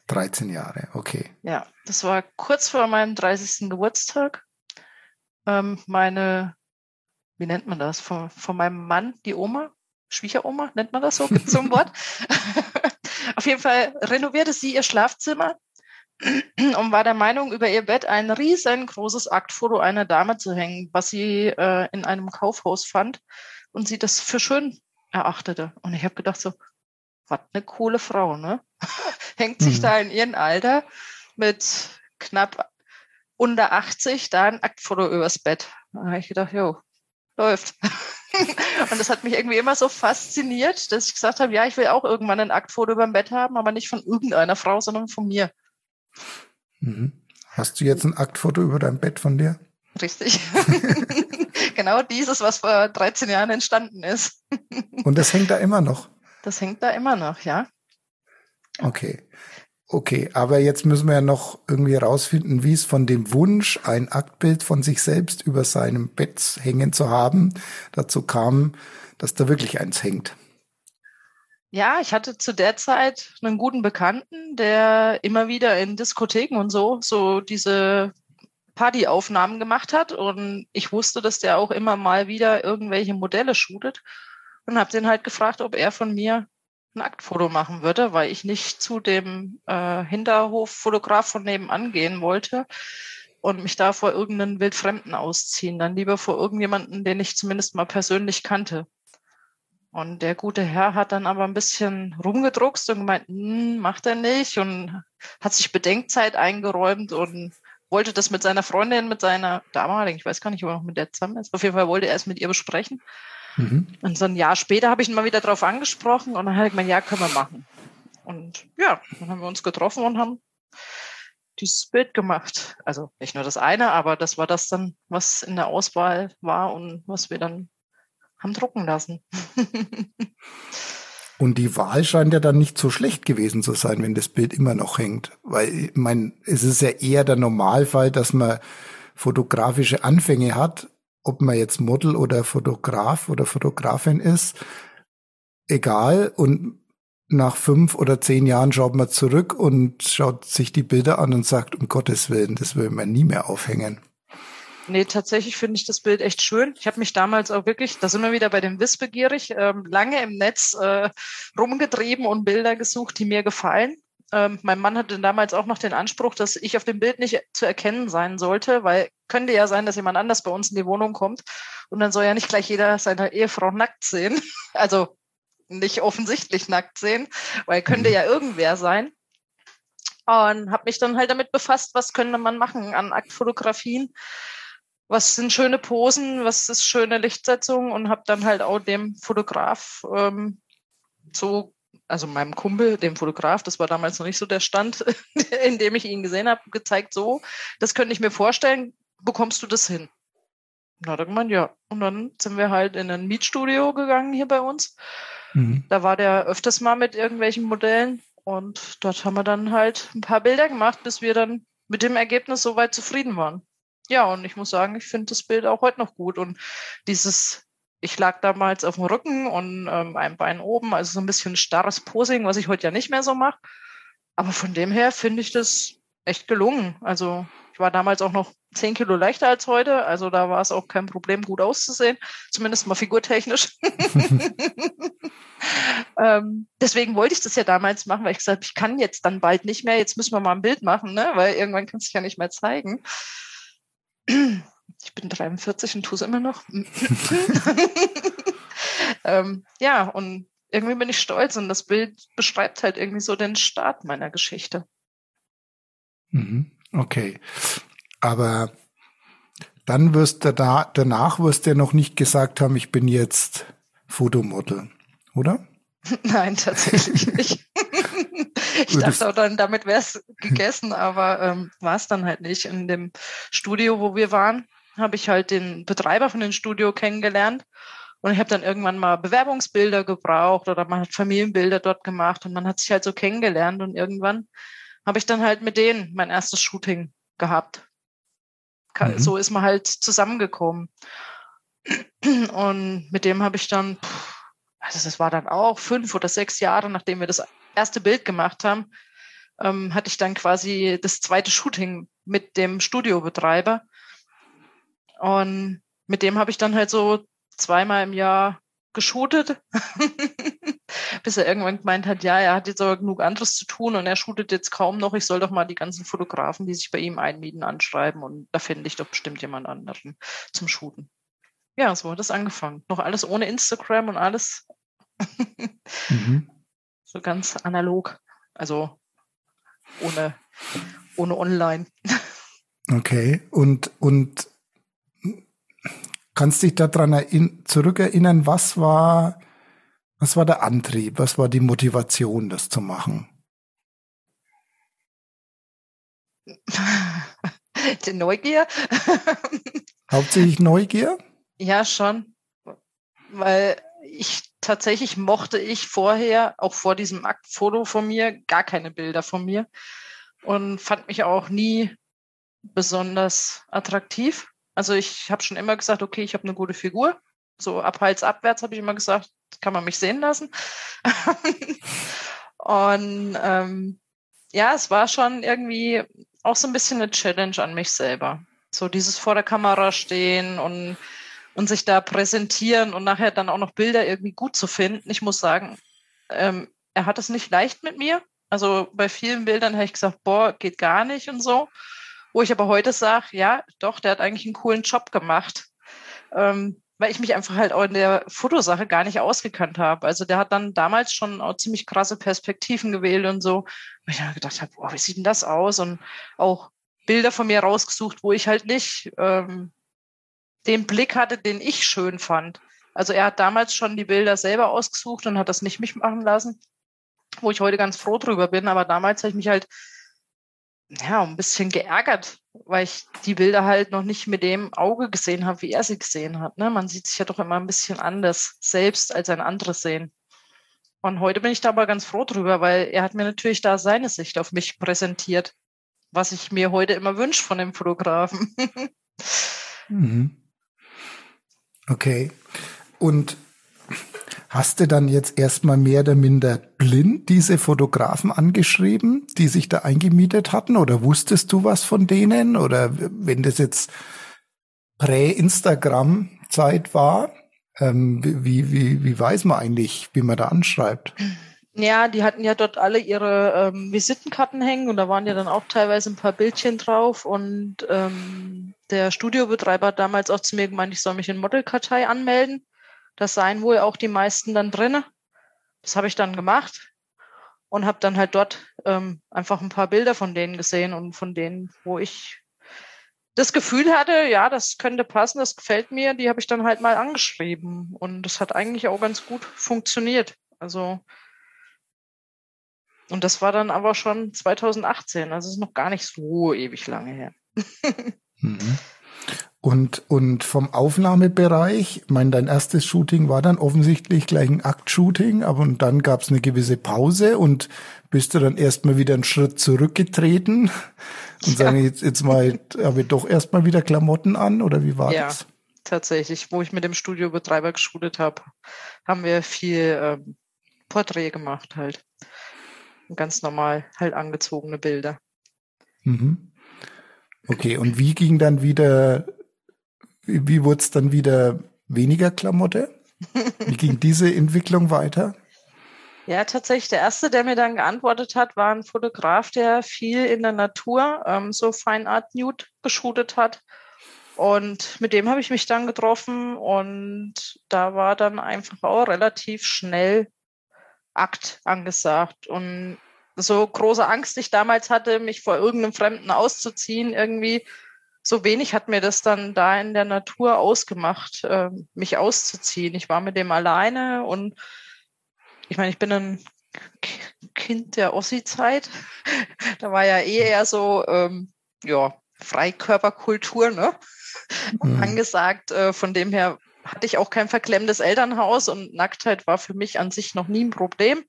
13 Jahre, okay. Ja, das war kurz vor meinem 30. Geburtstag. Ähm, meine wie nennt man das, von, von meinem Mann, die Oma, Schwiegeroma, nennt man das so, gibt so ein Wort. [LAUGHS] Auf jeden Fall renovierte sie ihr Schlafzimmer und war der Meinung, über ihr Bett ein riesengroßes Aktfoto einer Dame zu hängen, was sie äh, in einem Kaufhaus fand und sie das für schön erachtete. Und ich habe gedacht so, was eine coole Frau, ne? [LAUGHS] Hängt sich mhm. da in ihrem Alter mit knapp unter 80 da ein Aktfoto übers Bett. Da habe ich gedacht, jo, läuft. [LAUGHS] und das hat mich irgendwie immer so fasziniert, dass ich gesagt habe, ja, ich will auch irgendwann ein Aktfoto über dem Bett haben, aber nicht von irgendeiner Frau, sondern von mir. Mhm. Hast du jetzt ein Aktfoto über dein Bett von dir? Richtig. [LAUGHS] genau dieses, was vor 13 Jahren entstanden ist. und das hängt da immer noch? Das hängt da immer noch, ja. Okay. Okay, aber jetzt müssen wir ja noch irgendwie herausfinden, wie es von dem Wunsch, ein Aktbild von sich selbst über seinem Bett hängen zu haben, dazu kam, dass da wirklich eins hängt. Ja, ich hatte zu der Zeit einen guten Bekannten, der immer wieder in Diskotheken und so, so diese Partyaufnahmen gemacht hat. Und ich wusste, dass der auch immer mal wieder irgendwelche Modelle shootet und habe den halt gefragt, ob er von mir ein Aktfoto machen würde, weil ich nicht zu dem äh, Hinterhoffotograf von nebenan gehen wollte und mich da vor irgendeinen Wildfremden ausziehen, dann lieber vor irgendjemanden, den ich zumindest mal persönlich kannte. Und der gute Herr hat dann aber ein bisschen rumgedruckst und gemeint, hm, macht er nicht und hat sich Bedenkzeit eingeräumt und wollte das mit seiner Freundin, mit seiner damaligen, ich weiß gar nicht, ob er noch mit der zusammen ist, auf jeden Fall wollte er es mit ihr besprechen. Mhm. Und so ein Jahr später habe ich ihn mal wieder darauf angesprochen und dann habe ich gemeint, ja, können wir machen. Und ja, dann haben wir uns getroffen und haben dieses Bild gemacht. Also nicht nur das eine, aber das war das dann, was in der Auswahl war und was wir dann haben drucken lassen. [LAUGHS] Und die Wahl scheint ja dann nicht so schlecht gewesen zu sein, wenn das Bild immer noch hängt. Weil, ich meine, es ist ja eher der Normalfall, dass man fotografische Anfänge hat, ob man jetzt Model oder Fotograf oder Fotografin ist, egal. Und nach fünf oder zehn Jahren schaut man zurück und schaut sich die Bilder an und sagt, um Gottes Willen, das will man nie mehr aufhängen. Nee, tatsächlich finde ich das Bild echt schön. Ich habe mich damals auch wirklich, da sind wir wieder bei dem Wissbegierig, ähm, lange im Netz äh, rumgetrieben und Bilder gesucht, die mir gefallen. Ähm, mein Mann hatte damals auch noch den Anspruch, dass ich auf dem Bild nicht zu erkennen sein sollte, weil könnte ja sein, dass jemand anders bei uns in die Wohnung kommt und dann soll ja nicht gleich jeder seine Ehefrau nackt sehen. [LAUGHS] Also nicht offensichtlich nackt sehen, weil könnte mhm. ja irgendwer sein. Und habe mich dann halt damit befasst, was könnte man machen an Aktfotografien was sind schöne Posen, was ist schöne Lichtsetzung und habe dann halt auch dem Fotograf ähm, so, also meinem Kumpel, dem Fotograf, das war damals noch nicht so der Stand, [LAUGHS] in dem ich ihn gesehen habe, gezeigt, so, das könnte ich mir vorstellen, bekommst du das hin? Na, da gemeint, ja. Und dann sind wir halt in ein Mietstudio gegangen hier bei uns. Mhm. Da war der öfters mal mit irgendwelchen Modellen und dort haben wir dann halt ein paar Bilder gemacht, bis wir dann mit dem Ergebnis soweit zufrieden waren. Ja, und ich muss sagen, ich finde das Bild auch heute noch gut. Und dieses, ich lag damals auf dem Rücken und ähm, ein Bein oben, also so ein bisschen starres Posing, was ich heute ja nicht mehr so mache. Aber von dem her finde ich das echt gelungen. Also ich war damals auch noch zehn Kilo leichter als heute, also da war es auch kein Problem, gut auszusehen, zumindest mal figurtechnisch. [LAUGHS] ähm, deswegen wollte ich das ja damals machen, weil ich gesagt habe, ich kann jetzt dann bald nicht mehr, jetzt müssen wir mal ein Bild machen, ne? weil irgendwann kann es sich ja nicht mehr zeigen. Ich bin 43 und tue es immer noch. [LAUGHS] [LAUGHS] ähm, ja, und irgendwie bin ich stolz und das Bild beschreibt halt irgendwie so den Start meiner Geschichte. Mhm. Okay. Aber dann wirst du da, danach wirst du ja noch nicht gesagt haben, ich bin jetzt Fotomodel, oder? [LAUGHS] Nein, tatsächlich nicht. ich dachte auch dann, damit wäre es gegessen, aber ähm, war es dann halt nicht. In dem Studio, wo wir waren, habe ich halt den Betreiber von dem Studio kennengelernt. Und ich habe dann irgendwann mal Bewerbungsbilder gebraucht oder man hat Familienbilder dort gemacht und man hat sich halt so kennengelernt und irgendwann habe ich dann halt mit denen mein erstes Shooting gehabt. Mhm. So ist man halt zusammengekommen. Und mit dem habe ich dann, also das war dann auch fünf oder sechs Jahre, nachdem wir das erste Bild gemacht haben, ähm, hatte ich dann quasi das zweite Shooting mit dem Studiobetreiber. Und mit dem habe ich dann halt so zweimal im Jahr geshootet, [LAUGHS] bis er irgendwann gemeint hat, ja, er hat jetzt aber genug anderes zu tun und er shootet jetzt kaum noch. Ich soll doch mal die ganzen Fotografen, die sich bei ihm einmieten, anschreiben und da finde ich doch bestimmt jemand anderen zum Shooten. Ja, so hat es angefangen. Noch alles ohne Instagram und alles. [LAUGHS] mhm. So ganz analog. Also ohne, ohne online. [LAUGHS] Okay. Und, und kannst dich daran zurückerinnern, was war, was war der Antrieb? Was war die Motivation, das zu machen? [LAUGHS] Die Neugier. [LAUGHS] Hauptsächlich Neugier? Ja, schon. Weil ich tatsächlich mochte ich vorher, auch vor diesem Aktfoto von mir, gar keine Bilder von mir und fand mich auch nie besonders attraktiv. Also ich habe schon immer gesagt, okay, ich habe eine gute Figur. So ab Hals abwärts habe ich immer gesagt, kann man mich sehen lassen. [LAUGHS] und ähm, ja, es war schon irgendwie auch so ein bisschen eine Challenge an mich selber. So dieses vor der Kamera stehen und und sich da präsentieren und nachher dann auch noch Bilder irgendwie gut zu finden. Ich muss sagen, ähm, er hat es nicht leicht mit mir. Also bei vielen Bildern habe ich gesagt, boah, geht gar nicht und so. Wo ich aber heute sage, ja, doch, der hat eigentlich einen coolen Job gemacht. Ähm, weil ich mich einfach halt auch in der Fotosache gar nicht ausgekannt habe. Also der hat dann damals schon auch ziemlich krasse Perspektiven gewählt und so. Wo ich dann gedacht habe, boah, wie sieht denn das aus? Und auch Bilder von mir rausgesucht, wo ich halt nicht ähm, den Blick hatte, den ich schön fand. Also er hat damals schon die Bilder selber ausgesucht und hat das nicht mich machen lassen, wo ich heute ganz froh drüber bin. Aber damals habe ich mich halt ja ein bisschen geärgert, weil ich die Bilder halt noch nicht mit dem Auge gesehen habe, wie er sie gesehen hat. Ne? Man sieht sich ja doch immer ein bisschen anders selbst als ein anderes sehen. Und heute bin ich da aber ganz froh drüber, weil er hat mir natürlich da seine Sicht auf mich präsentiert, was ich mir heute immer wünsche von dem Fotografen. [LAUGHS] mhm. Okay. Und hast du dann jetzt erstmal mehr oder minder blind diese Fotografen angeschrieben, die sich da eingemietet hatten? Oder wusstest du was von denen? Oder wenn das jetzt Prä-Instagram-Zeit war, ähm, wie, wie, wie weiß man eigentlich, wie man da anschreibt? Ja, die hatten ja dort alle ihre ähm, Visitenkarten hängen und da waren ja dann auch teilweise ein paar Bildchen drauf und ähm, der Studiobetreiber hat damals auch zu mir gemeint, ich soll mich in Modelkartei anmelden. Das seien wohl auch die meisten dann drinne. Das habe ich dann gemacht und habe dann halt dort ähm, einfach ein paar Bilder von denen gesehen und von denen, wo ich das Gefühl hatte, ja, das könnte passen, das gefällt mir, die habe ich dann halt mal angeschrieben. Und das hat eigentlich auch ganz gut funktioniert. Also, und das war dann aber schon 2018, also ist noch gar nicht so ewig lange her. mhm. Und, und vom Aufnahmebereich, ich meine, dein erstes Shooting war dann offensichtlich gleich ein Akt-Shooting, aber und dann gab es eine gewisse Pause und bist du dann erstmal wieder einen Schritt zurückgetreten und ja. sagen, jetzt, jetzt mal, habe ich doch erstmal wieder Klamotten an oder wie war ja, das? Tatsächlich, wo ich mit dem Studiobetreiber geschult habe, haben wir viel ähm, Porträt gemacht halt. Ganz normal, halt angezogene Bilder. Mhm. Okay, und wie ging dann wieder wie wurde es dann wieder weniger Klamotte? Wie ging diese Entwicklung weiter? Ja, tatsächlich. Der erste, der mir dann geantwortet hat, war ein Fotograf, der viel in der Natur, ähm, so Fine Art Nude geshootet hat. Und mit dem habe ich mich dann getroffen und da war dann einfach auch relativ schnell Akt angesagt. Und so große Angst ich damals hatte, mich vor irgendeinem Fremden auszuziehen, irgendwie, so wenig hat mir das dann da in der Natur ausgemacht, äh, mich auszuziehen. Ich war mit dem alleine und ich meine, ich bin ein Kind der Ossi-Zeit. [LAUGHS] da war ja eh eher so, ähm, ja, Freikörperkultur, ne? Mhm. Angesagt. Äh, von dem her hatte ich auch kein verklemmtes Elternhaus und Nacktheit war für mich an sich noch nie ein Problem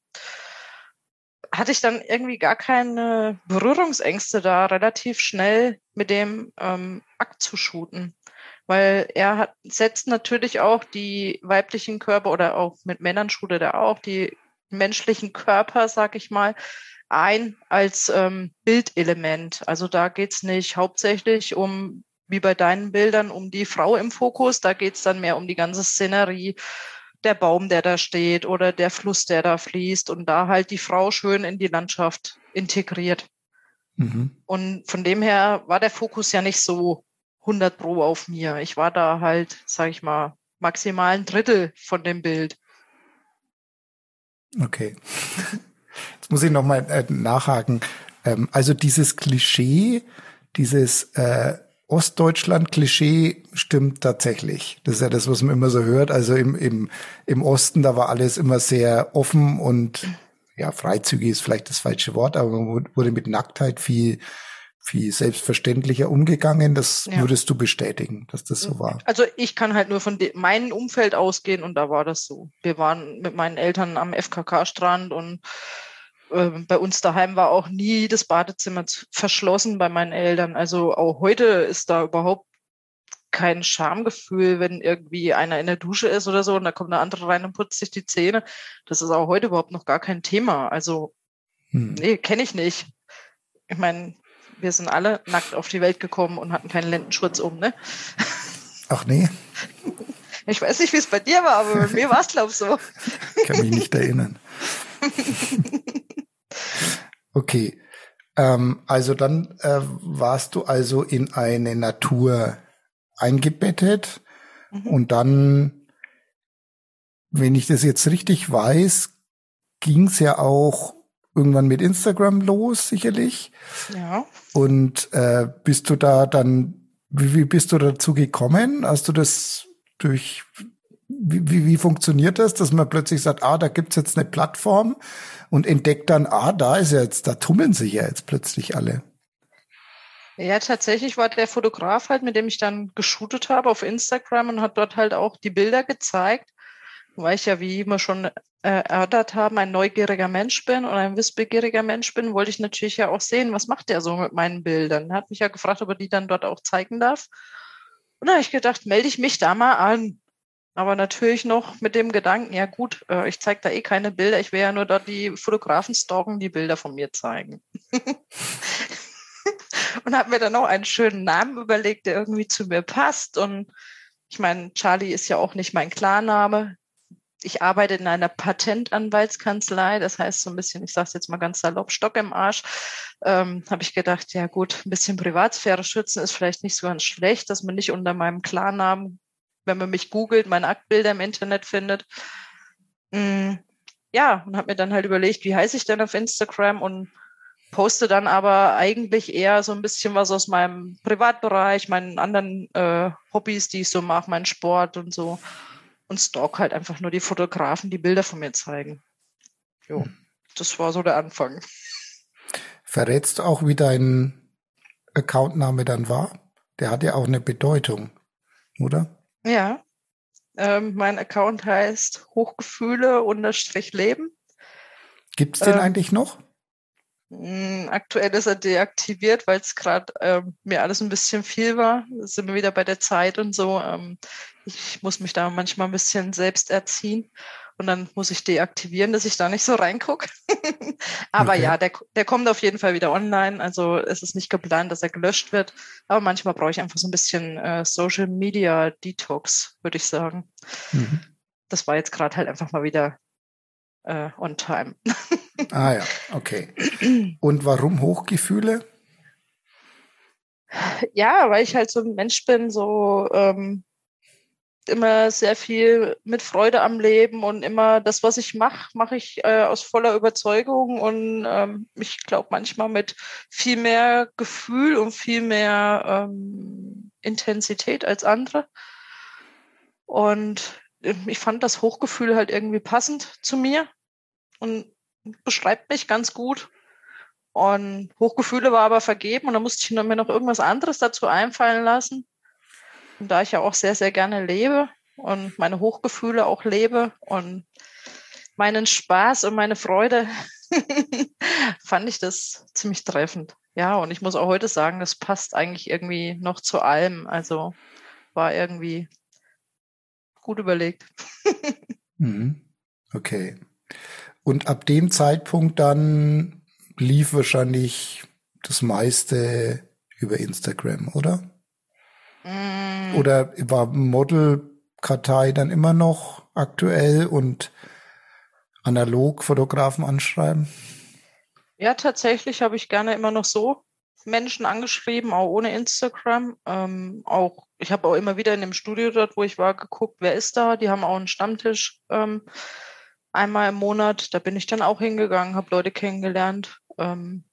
hatte ich dann irgendwie gar keine Berührungsängste da, relativ schnell mit dem ähm, Akt zu shooten. Weil er hat, setzt natürlich auch die weiblichen Körper oder auch mit Männern shootet er auch die menschlichen Körper, sag ich mal, ein als ähm, Bildelement. Also da geht's nicht hauptsächlich um, wie bei deinen Bildern, um die Frau im Fokus, da geht's dann mehr um die ganze Szenerie, der Baum, der da steht oder der Fluss, der da fließt und da halt die Frau schön in die Landschaft integriert. Mhm. Und von dem her war der Fokus ja nicht so 100 pro auf mir. Ich war da halt, sag ich mal, maximal ein Drittel von dem Bild. Okay. Jetzt muss ich nochmal äh, nachhaken. Ähm, also dieses Klischee, dieses äh, Ostdeutschland-Klischee stimmt tatsächlich. Das ist ja das, was man immer so hört. Also im, im, im Osten, da war alles immer sehr offen und ja, freizügig ist vielleicht das falsche Wort, aber man wurde mit Nacktheit viel, viel selbstverständlicher umgegangen. Das ja. würdest du bestätigen, dass das so war? Also ich kann halt nur von meinem Umfeld ausgehen und da war das so. Wir waren mit meinen Eltern am FKK-Strand und ähm, bei uns daheim war auch nie das Badezimmer verschlossen bei meinen Eltern. Also auch heute ist da überhaupt kein Schamgefühl, wenn irgendwie einer in der Dusche ist oder so und da kommt eine andere rein und putzt sich die Zähne. Das ist auch heute überhaupt noch gar kein Thema. Also, hm. nee, kenne ich nicht. Ich meine, wir sind alle nackt auf die Welt gekommen und hatten keinen Lendenschurz um, ne? Ach nee. Ich weiß nicht, wie es bei dir war, aber bei mir war es, glaube ich, so. Ich kann mich nicht erinnern. [LAUGHS] Okay. Ähm, also dann äh, warst du also in eine Natur eingebettet mhm. und dann, wenn ich das jetzt richtig weiß, ging es ja auch irgendwann mit Instagram los, sicherlich. Ja. Und äh, bist du da dann, wie, wie bist du dazu gekommen? Hast du das durch wie, wie, wie funktioniert das, dass man plötzlich sagt, ah, da gibt's jetzt eine Plattform und entdeckt dann, ah, da ist ja jetzt, da tummeln sich ja jetzt plötzlich alle. Ja, tatsächlich war der Fotograf halt, mit dem ich dann geshootet habe auf Instagram und hat dort halt auch die Bilder gezeigt. weil ich ja, wie wir schon äh, erörtert haben, ein neugieriger Mensch bin und ein wissbegieriger Mensch bin, wollte ich natürlich ja auch sehen, was macht der so mit meinen Bildern. Er hat mich ja gefragt, ob er die dann dort auch zeigen darf. Und da habe ich gedacht, melde ich mich da mal an. Aber natürlich noch mit dem Gedanken, ja gut, äh, ich zeige da eh keine Bilder, ich will ja nur dort die Fotografen stalken, die Bilder von mir zeigen. [LAUGHS] und habe mir dann auch einen schönen Namen überlegt, der irgendwie zu mir passt. Und ich meine, Charlie ist ja auch nicht mein Klarname. Ich arbeite in einer Patentanwaltskanzlei, das heißt so ein bisschen, ich sage es jetzt mal ganz salopp, Stock im Arsch. Ähm, habe ich gedacht, ja gut, ein bisschen Privatsphäre schützen ist vielleicht nicht so ganz schlecht, dass man nicht unter meinem Klarnamen, wenn man mich googelt, meine Aktbilder im Internet findet. Mm, ja, und habe mir dann halt überlegt, wie heiße ich denn auf Instagram und poste dann aber eigentlich eher so ein bisschen was aus meinem Privatbereich, meinen anderen äh, Hobbys, die ich so mache, meinen Sport und so. Und stalk halt einfach nur die Fotografen, die Bilder von mir zeigen. Jo, das war so der Anfang. Verrätst du auch, wie dein Accountname dann war? Der hat ja auch eine Bedeutung, oder? Ja. Ähm, mein Account heißt Hochgefühle-Leben. Gibt es den ähm, eigentlich noch? Hm, aktuell ist er deaktiviert, weil es gerade ähm, mir alles ein bisschen viel war. Da sind wir wieder bei der Zeit und so. Ähm, ich muss mich da manchmal ein bisschen selbst erziehen und dann muss ich deaktivieren, dass ich da nicht so reingucke. [LAUGHS] aber okay. ja, der, der kommt auf jeden Fall wieder online. Also es ist nicht geplant, dass er gelöscht wird. Aber manchmal brauche ich einfach so ein bisschen äh, Social Media Detox, würde ich sagen. Mhm. Das war jetzt gerade halt einfach mal wieder äh, on time. [LAUGHS] ah ja, okay. Und warum Hochgefühle? Ja, weil ich halt so ein Mensch bin, so ähm, immer sehr viel mit Freude am Leben und immer das, was ich mache, mache ich äh, aus voller Überzeugung und ähm, ich glaube manchmal mit viel mehr Gefühl und viel mehr ähm, Intensität als andere. Und äh, ich fand das Hochgefühl halt irgendwie passend zu mir und beschreibt mich ganz gut. Und Hochgefühle war aber vergeben und da musste ich mir noch irgendwas anderes dazu einfallen lassen. Und da ich ja auch sehr, sehr gerne lebe und meine Hochgefühle auch lebe und meinen Spaß und meine Freude, [LAUGHS] fand ich das ziemlich treffend. Ja, und ich muss auch heute sagen, das passt eigentlich irgendwie noch zu allem. Also war irgendwie gut überlegt. [LAUGHS] Mhm. Okay. Und ab dem Zeitpunkt dann lief wahrscheinlich das meiste über Instagram, oder? Mm. Oder war Modelkartei dann immer noch aktuell und analog Fotografen anschreiben? Ja, tatsächlich habe ich gerne immer noch so Menschen angeschrieben, auch ohne Instagram. Ähm, auch ich habe auch immer wieder in dem Studio dort, wo ich war, geguckt, wer ist da. Die haben auch einen Stammtisch. Ähm, einmal im Monat. Da bin ich dann auch hingegangen, habe Leute kennengelernt. Ähm,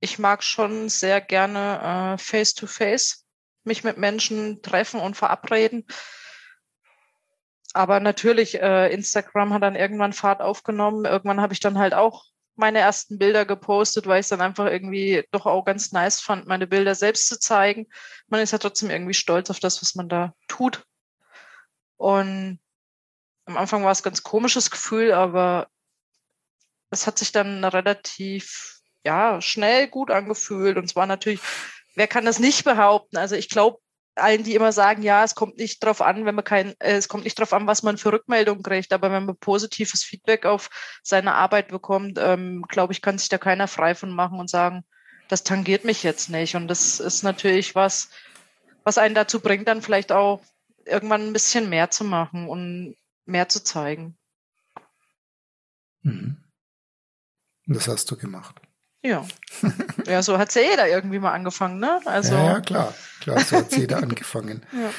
ich mag schon sehr gerne face-to-face äh, -face mich mit Menschen treffen und verabreden. Aber natürlich, äh, Instagram hat dann irgendwann Fahrt aufgenommen. Irgendwann habe ich dann halt auch meine ersten Bilder gepostet, weil ich es dann einfach irgendwie doch auch ganz nice fand, meine Bilder selbst zu zeigen. Man ist ja trotzdem irgendwie stolz auf das, was man da tut. Und am Anfang war es ein ganz komisches Gefühl, aber es hat sich dann relativ ja, schnell gut angefühlt. Und zwar natürlich, wer kann das nicht behaupten? Also ich glaube, allen, die immer sagen, ja, es kommt nicht drauf an, wenn man kein, äh, es kommt nicht drauf an, was man für Rückmeldungen kriegt, aber wenn man positives Feedback auf seine Arbeit bekommt, ähm, glaube ich, kann sich da keiner frei von machen und sagen, das tangiert mich jetzt nicht. Und das ist natürlich was, was einen dazu bringt, dann vielleicht auch irgendwann ein bisschen mehr zu machen und mehr zu zeigen. Mhm. Das hast du gemacht. Ja. [LAUGHS] ja, so hat ja jeder irgendwie mal angefangen, ne? Also. Ja, ja klar. Klar, so hat jeder [LAUGHS] angefangen. Ja.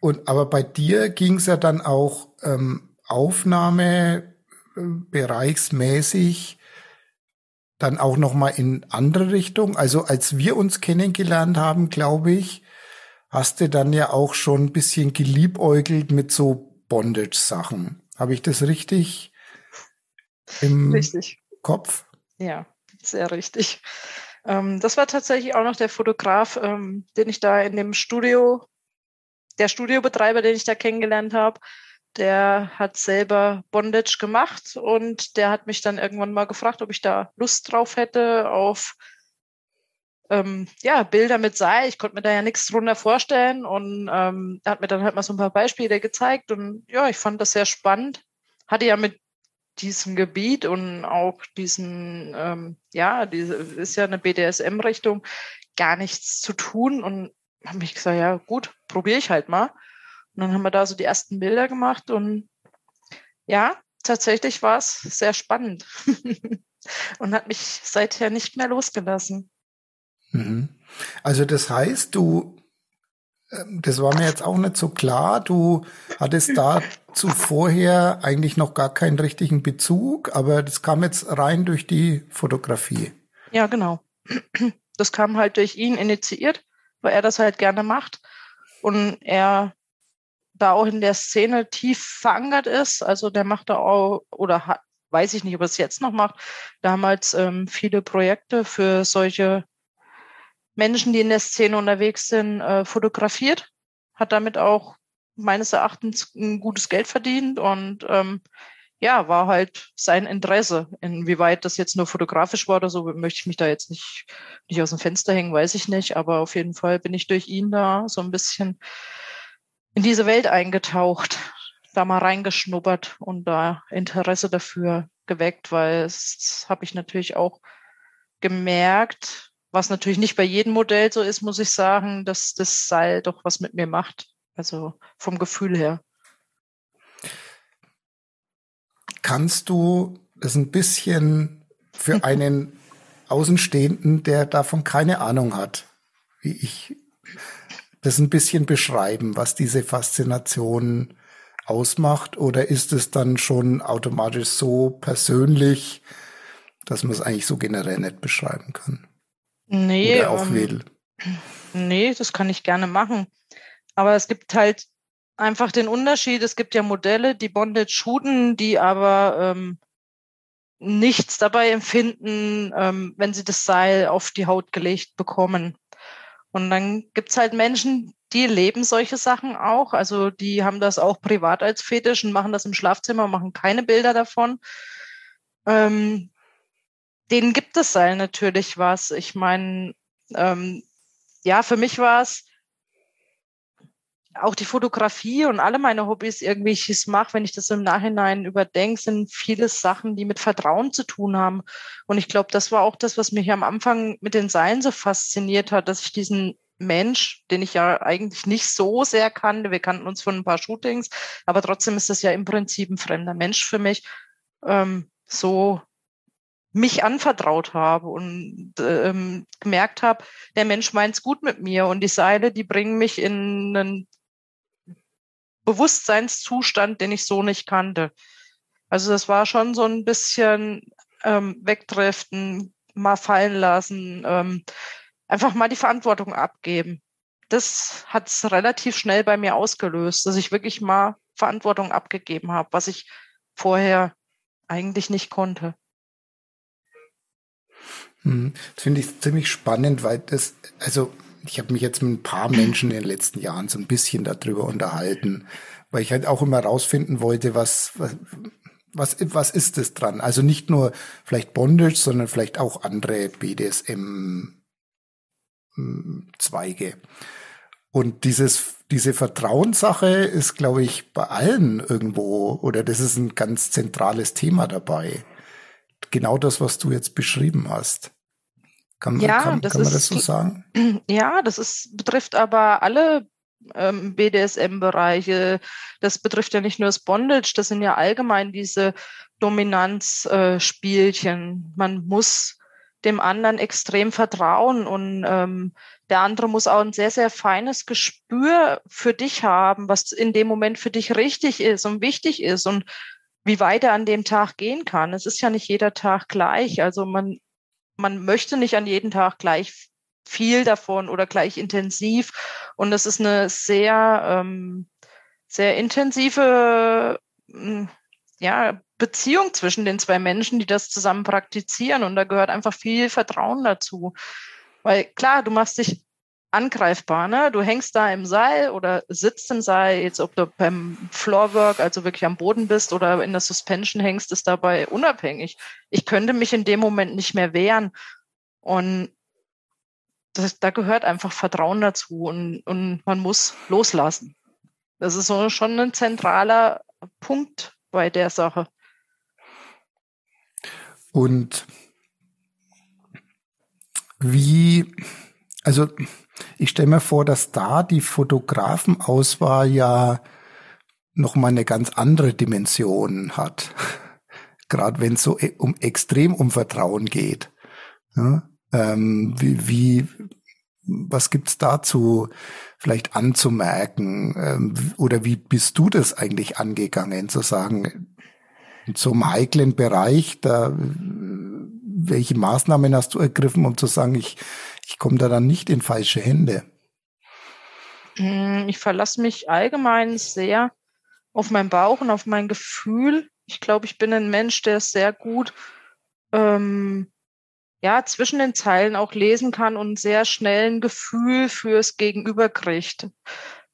Und aber bei dir ging es ja dann auch ähm, Aufnahmebereichsmäßig dann auch noch mal in andere Richtung. Also als wir uns kennengelernt haben, glaube ich, hast du dann ja auch schon ein bisschen geliebäugelt mit so Bondage-Sachen. Habe ich das richtig im richtig. Kopf? Ja, sehr richtig. Ähm, das war tatsächlich auch noch der Fotograf, ähm, den ich da in dem Studio, der Studiobetreiber, den ich da kennengelernt habe. der hat selber Bondage gemacht und der hat mich dann irgendwann mal gefragt, ob ich da Lust drauf hätte auf ähm, ja, Bilder mit Seil. Ich konnte mir da ja nichts drunter vorstellen und ähm, er hat mir dann halt mal so ein paar Beispiele gezeigt und ja, ich fand das sehr spannend. Hatte ja mit diesem Gebiet und auch diesen, ähm, ja, diese ist ja eine BDSM-Richtung, gar nichts zu tun und habe mich gesagt, ja gut, probiere ich halt mal. Und dann haben wir da so die ersten Bilder gemacht und ja, tatsächlich war es sehr spannend [LAUGHS] und hat mich seither nicht mehr losgelassen. Mhm. Also das heißt, du, das war mir jetzt auch nicht so klar, du hattest da zuvorher eigentlich noch gar keinen richtigen Bezug, aber das kam jetzt rein durch die Fotografie. Ja, genau. Das kam halt durch ihn initiiert, weil er das halt gerne macht und er da auch in der Szene tief verankert ist. Also der macht da auch oder hat, weiß ich nicht, ob er es jetzt noch macht, damals ähm, viele Projekte für solche Menschen, die in der Szene unterwegs sind, äh, fotografiert, hat damit auch meines Erachtens ein gutes Geld verdient und ähm, ja, war halt sein Interesse. Inwieweit das jetzt nur fotografisch war oder so, möchte ich mich da jetzt nicht, nicht aus dem Fenster hängen, weiß ich nicht. Aber auf jeden Fall bin ich durch ihn da so ein bisschen in diese Welt eingetaucht, da mal reingeschnuppert und da Interesse dafür geweckt, weil es habe ich natürlich auch gemerkt, was natürlich nicht bei jedem Modell so ist, muss ich sagen, dass das Seil doch was mit mir macht. Also vom Gefühl her. Kannst du das ein bisschen für [LAUGHS] einen Außenstehenden, der davon keine Ahnung hat, wie ich, das ein bisschen beschreiben, was diese Faszination ausmacht? Oder ist es dann schon automatisch so persönlich, dass man es eigentlich so generell nicht beschreiben kann? Nee, Oder auch ähm, Nee, das kann ich gerne machen. Aber es gibt halt einfach den Unterschied. Es gibt ja Modelle, die Bondage shooten, die aber ähm, nichts dabei empfinden, ähm, wenn sie das Seil auf die Haut gelegt bekommen. Und dann gibt's halt Menschen, die leben solche Sachen auch. Also die haben das auch privat als Fetisch und machen das im Schlafzimmer, machen keine Bilder davon. Ähm, denen gibt es Seil natürlich was. Ich meine, ähm, ja, für mich war es auch die Fotografie und alle meine Hobbys irgendwie, ich es mache, wenn ich das im Nachhinein überdenke, sind viele Sachen, die mit Vertrauen zu tun haben. Und ich glaube, das war auch das, was mich am Anfang mit den Seilen so fasziniert hat, dass ich diesen Mensch, den ich ja eigentlich nicht so sehr kannte, wir kannten uns von ein paar Shootings, aber trotzdem ist das ja im Prinzip ein fremder Mensch für mich, ähm, so mich anvertraut habe und ähm, gemerkt habe, der Mensch meint's gut mit mir und die Seile, die bringen mich in einen Bewusstseinszustand, den ich so nicht kannte. Also das war schon so ein bisschen ähm, wegdriften, mal fallen lassen, ähm, einfach mal die Verantwortung abgeben. Das hat es relativ schnell bei mir ausgelöst, dass ich wirklich mal Verantwortung abgegeben habe, was ich vorher eigentlich nicht konnte. Hm, das finde ich ziemlich spannend, weil das, also ich habe mich jetzt mit ein paar Menschen in den letzten Jahren so ein bisschen darüber unterhalten, weil ich halt auch immer rausfinden wollte, was, was, was, was ist es dran? Also nicht nur vielleicht Bondage, sondern vielleicht auch andere BDSM-Zweige. Und dieses, diese Vertrauenssache ist, glaube ich, bei allen irgendwo, oder das ist ein ganz zentrales Thema dabei genau das, was du jetzt beschrieben hast. Kann, ja, kann, kann man das so sagen? [CLEARS THROAT] Ja, das ist, betrifft aber alle ähm, BDSM-Bereiche. Das betrifft ja nicht nur das Bondage, das sind ja allgemein diese Dominanzspielchen. Äh, man muss dem anderen extrem vertrauen und ähm, der andere muss auch ein sehr, sehr feines Gespür für dich haben, was in dem Moment für dich richtig ist und wichtig ist. Und wie weit er an dem Tag gehen kann. Es ist ja nicht jeder Tag gleich. Also man, man möchte nicht an jedem Tag gleich viel davon oder gleich intensiv. Und es ist eine sehr, ähm, sehr intensive hm, ja, Beziehung zwischen den zwei Menschen, die das zusammen praktizieren. Und da gehört einfach viel Vertrauen dazu. Weil klar, du machst dich angreifbar. Ne? Du hängst da im Seil oder sitzt im Seil, jetzt ob du beim Floorwork, also wirklich am Boden bist oder in der Suspension hängst, ist dabei unabhängig. Ich könnte mich in dem Moment nicht mehr wehren. Und das, da gehört einfach Vertrauen dazu und, und man muss loslassen. Das ist so schon ein zentraler Punkt bei der Sache. Und wie, also ich stelle mir vor, dass da die Fotografenauswahl ja noch mal eine ganz andere Dimension hat. [LAUGHS] Gerade wenn es so e, um extrem um Vertrauen geht. Ja, ähm, wie, wie, was gibt's dazu vielleicht anzumerken? Ähm, oder wie bist du das eigentlich angegangen, zu sagen, in so einem heiklen Bereich, da welche Maßnahmen hast du ergriffen, um zu sagen, ich, ich komme da dann nicht in falsche Hände? Hm, ich verlasse mich allgemein sehr auf meinen Bauch und auf mein Gefühl. Ich glaube, ich bin ein Mensch, der sehr gut ähm, ja, zwischen den Zeilen auch lesen kann und sehr schnell ein Gefühl fürs Gegenüber kriegt.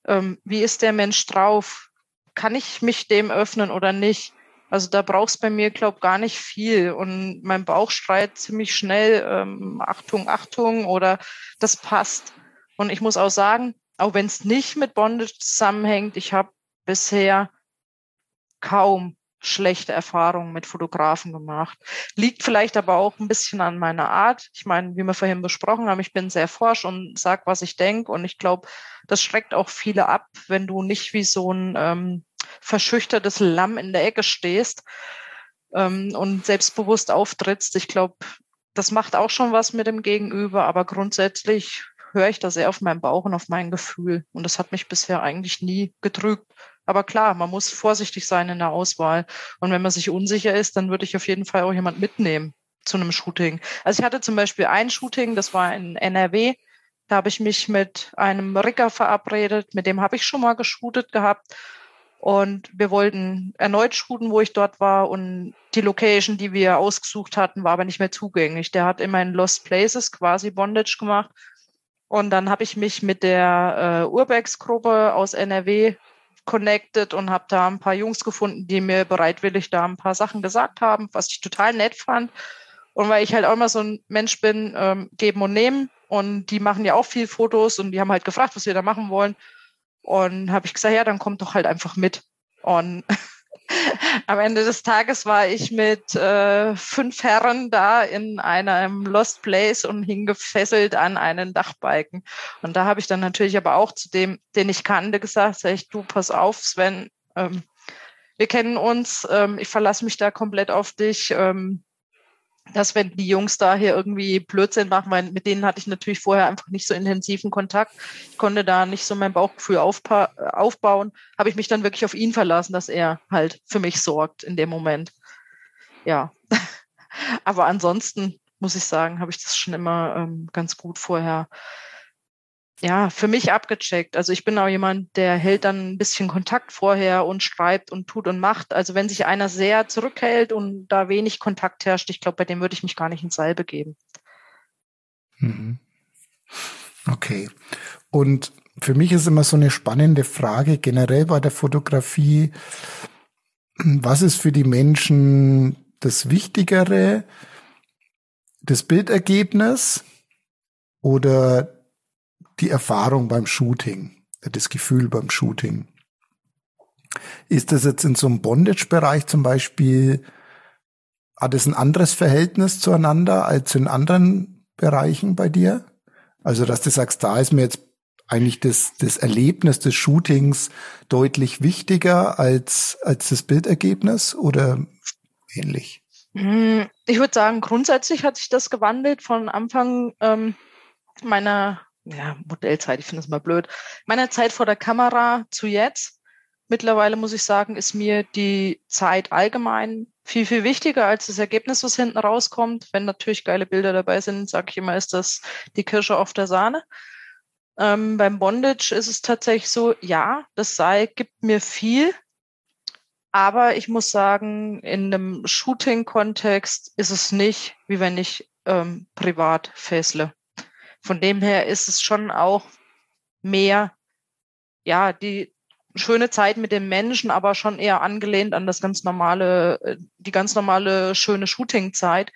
Ähm, wie ist der Mensch drauf? Kann ich mich dem öffnen oder nicht? Also da brauchst bei mir, glaub, gar nicht viel. Und mein Bauch schreit ziemlich schnell, ähm, Achtung, Achtung oder das passt. Und ich muss auch sagen, auch wenn es nicht mit Bondage zusammenhängt, ich habe bisher kaum schlechte Erfahrungen mit Fotografen gemacht. Liegt vielleicht aber auch ein bisschen an meiner Art. Ich meine, wie wir vorhin besprochen haben, ich bin sehr forsch und sag, was ich denke. Und ich glaube, das schreckt auch viele ab, wenn du nicht wie so ein ähm, verschüchtertes Lamm in der Ecke stehst ähm, und selbstbewusst auftrittst. Ich glaube, das macht auch schon was mit dem Gegenüber, aber grundsätzlich höre ich da sehr auf meinen Bauch und auf mein Gefühl. Und das hat mich bisher eigentlich nie getrügt. Aber klar, man muss vorsichtig sein in der Auswahl. Und wenn man sich unsicher ist, dann würde ich auf jeden Fall auch jemand mitnehmen zu einem Shooting. Also ich hatte zum Beispiel ein Shooting, das war in NRW. Da habe ich mich mit einem Ricker verabredet, mit dem habe ich schon mal geshootet gehabt. Und wir wollten erneut shooten, wo ich dort war. Und die Location, die wir ausgesucht hatten, war aber nicht mehr zugänglich. Der hat immer in Lost Places quasi Bondage gemacht. Und dann habe ich mich mit der äh, Urbex-Gruppe aus NRW connected und habe da ein paar Jungs gefunden, die mir bereitwillig da ein paar Sachen gesagt haben, was ich total nett fand. Und weil ich halt auch immer so ein Mensch bin, ähm, geben und nehmen. Und die machen ja auch viel Fotos und die haben halt gefragt, was wir da machen wollen. Und habe ich gesagt, ja, dann kommt doch halt einfach mit. Und [LAUGHS] am Ende des Tages war ich mit äh, fünf Herren da in einem Lost Place und hing gefesselt an einen Dachbalken. Und da habe ich dann natürlich aber auch zu dem, den ich kannte, gesagt, sag ich, du, pass auf, Sven, ähm, wir kennen uns, ähm, ich verlasse mich da komplett auf dich. Ähm, dass wenn die Jungs da hier irgendwie Blödsinn machen, weil mit denen hatte ich natürlich vorher einfach nicht so intensiven Kontakt. Ich konnte da nicht so mein Bauchgefühl aufbauen. Habe ich mich dann wirklich auf ihn verlassen, dass er halt für mich sorgt in dem Moment. Ja. [LAUGHS] Aber ansonsten muss ich sagen, habe ich das schon immer ähm, ganz gut vorher ja, für mich abgecheckt. Also ich bin auch jemand, der hält dann ein bisschen Kontakt vorher und schreibt und tut und macht. Also wenn sich einer sehr zurückhält und da wenig Kontakt herrscht, ich glaube, bei dem würde ich mich gar nicht ins Seil begeben. Mhm. Okay. Und für mich ist immer so eine spannende Frage generell bei der Fotografie. Was ist für die Menschen das Wichtigere? Das Bildergebnis oder die Erfahrung beim Shooting, das Gefühl beim Shooting. Ist das jetzt in so einem Bondage-Bereich zum Beispiel, hat es ein anderes Verhältnis zueinander als in anderen Bereichen bei dir? Also, dass du sagst, da ist mir jetzt eigentlich das, das Erlebnis des Shootings deutlich wichtiger als, als das Bildergebnis oder ähnlich? Hm, ich würde sagen, grundsätzlich hat sich das gewandelt von Anfang ähm, meiner ja, Modellzeit, ich finde das mal blöd, meiner Zeit vor der Kamera zu jetzt. Mittlerweile muss ich sagen, ist mir die Zeit allgemein viel, viel wichtiger als das Ergebnis, was hinten rauskommt. Wenn natürlich geile Bilder dabei sind, sage ich immer, ist das die Kirsche auf der Sahne. Ähm, beim Bondage ist es tatsächlich so, ja, das Seil gibt mir viel, aber ich muss sagen, in einem Shooting-Kontext ist es nicht, wie wenn ich ähm, privat fessle von dem her ist es schon auch mehr, ja, die schöne Zeit mit dem Menschen, aber schon eher angelehnt an das ganz normale, äh, die ganz normale schöne Shootingzeit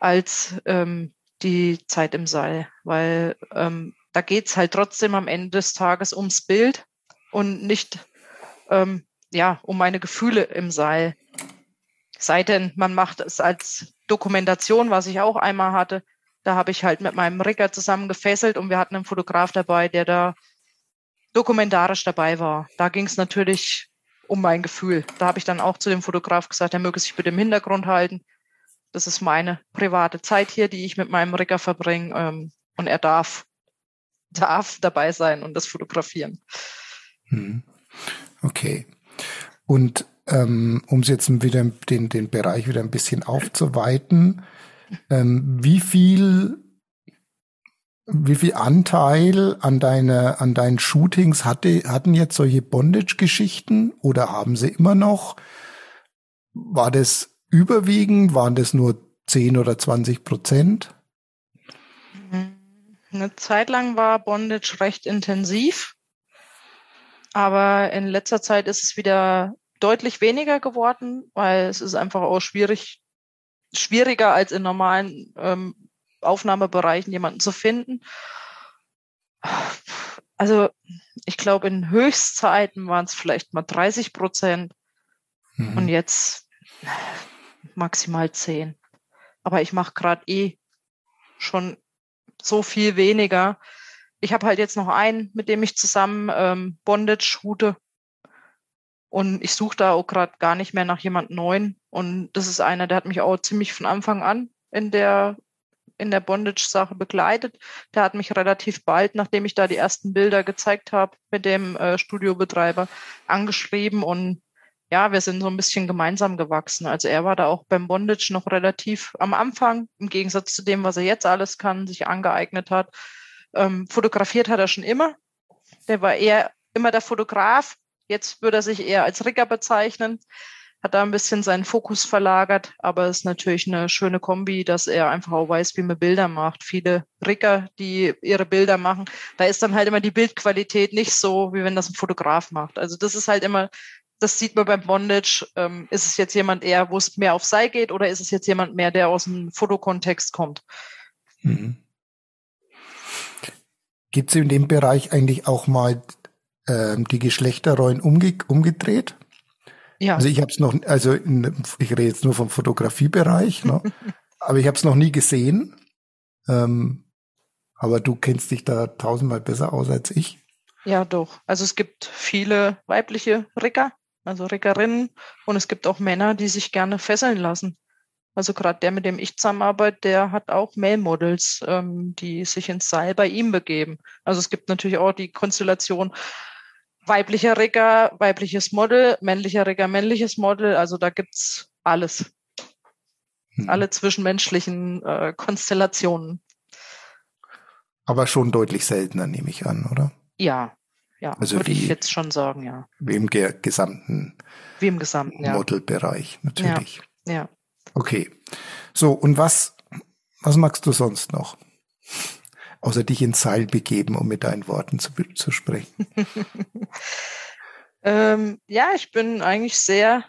als ähm, die Zeit im Seil, weil ähm, da geht's halt trotzdem am Ende des Tages ums Bild und nicht ähm, ja um meine Gefühle im Seil. Sei denn, man macht es als Dokumentation, was ich auch einmal hatte. Da habe ich halt mit meinem Rigger zusammen gefesselt und wir hatten einen Fotograf dabei, der da dokumentarisch dabei war. Da ging es natürlich um mein Gefühl. Da habe ich dann auch zu dem Fotograf gesagt, er möge sich bitte im Hintergrund halten. Das ist meine private Zeit hier, die ich mit meinem Rigger verbringe. Ähm, und er darf, darf dabei sein und das fotografieren. Hm. Okay. Und ähm, um jetzt wieder den, den Bereich wieder ein bisschen aufzuweiten, ähm, wie viel wie viel Anteil an deine, an deinen Shootings hatte, hatten jetzt solche Bondage-Geschichten oder haben sie immer noch? War das überwiegend? Waren das nur 10 oder 20 Prozent? Eine Zeit lang war Bondage recht intensiv, aber in letzter Zeit ist es wieder deutlich weniger geworden, weil es ist einfach auch schwierig, schwieriger als in normalen ähm, Aufnahmebereichen jemanden zu finden. Also ich glaube, in Höchstzeiten waren es vielleicht mal 30 Prozent mhm. und jetzt maximal 10. Aber ich mache gerade eh schon so viel weniger. Ich habe halt jetzt noch einen, mit dem ich zusammen ähm, Bondage hute. Und ich suche da auch gerade gar nicht mehr nach jemand Neuen. Und das ist einer, der hat mich auch ziemlich von Anfang an in der in der Bondage-Sache begleitet. Der hat mich relativ bald, nachdem ich da die ersten Bilder gezeigt habe, mit dem äh, Studiobetreiber angeschrieben und ja, wir sind so ein bisschen gemeinsam gewachsen. Also er war da auch beim Bondage noch relativ am Anfang, im Gegensatz zu dem, was er jetzt alles kann, sich angeeignet hat. Ähm, fotografiert hat er schon immer. Der war eher immer der Fotograf. Jetzt würde er sich eher als Rigger bezeichnen hat da ein bisschen seinen Fokus verlagert, aber es ist natürlich eine schöne Kombi, dass er einfach auch weiß, wie man Bilder macht. Viele Ricker, die ihre Bilder machen, da ist dann halt immer die Bildqualität nicht so, wie wenn das ein Fotograf macht. Also das ist halt immer, das sieht man beim Bondage. Ähm, ist es jetzt jemand eher, wo es mehr auf Sei geht, oder ist es jetzt jemand mehr, der aus dem Fotokontext kommt? Mhm. Gibt es in dem Bereich eigentlich auch mal ähm, die Geschlechterrollen umge umgedreht? Ja. Also ich habe es noch, also in, ich rede jetzt nur vom Fotografiebereich, ne? [LAUGHS] aber ich habe es noch nie gesehen. Ähm, aber du kennst dich da tausendmal besser aus als ich. Ja, doch. Also es gibt viele weibliche Ricker, also Rickerinnen, und es gibt auch Männer, die sich gerne fesseln lassen. Also gerade der, mit dem ich zusammenarbeite, der hat auch Mail-Models, ähm, die sich ins Seil bei ihm begeben. Also es gibt natürlich auch die Konstellation, weiblicher Rigger, weibliches Model, männlicher Rigger, männliches Model. Also da gibt's alles. Hm. Alle zwischenmenschlichen äh, Konstellationen. Aber schon deutlich seltener, nehme ich an, oder? Ja, ja, also würde ich jetzt schon sagen, ja. Wie im gesamten, wie im gesamten ja. Modelbereich, natürlich. Ja, ja. Okay. So, und was, was magst du sonst noch? Außer dich ins Seil begeben, um mit deinen Worten zu, zu sprechen? [LAUGHS] ähm, ja, ich bin eigentlich sehr,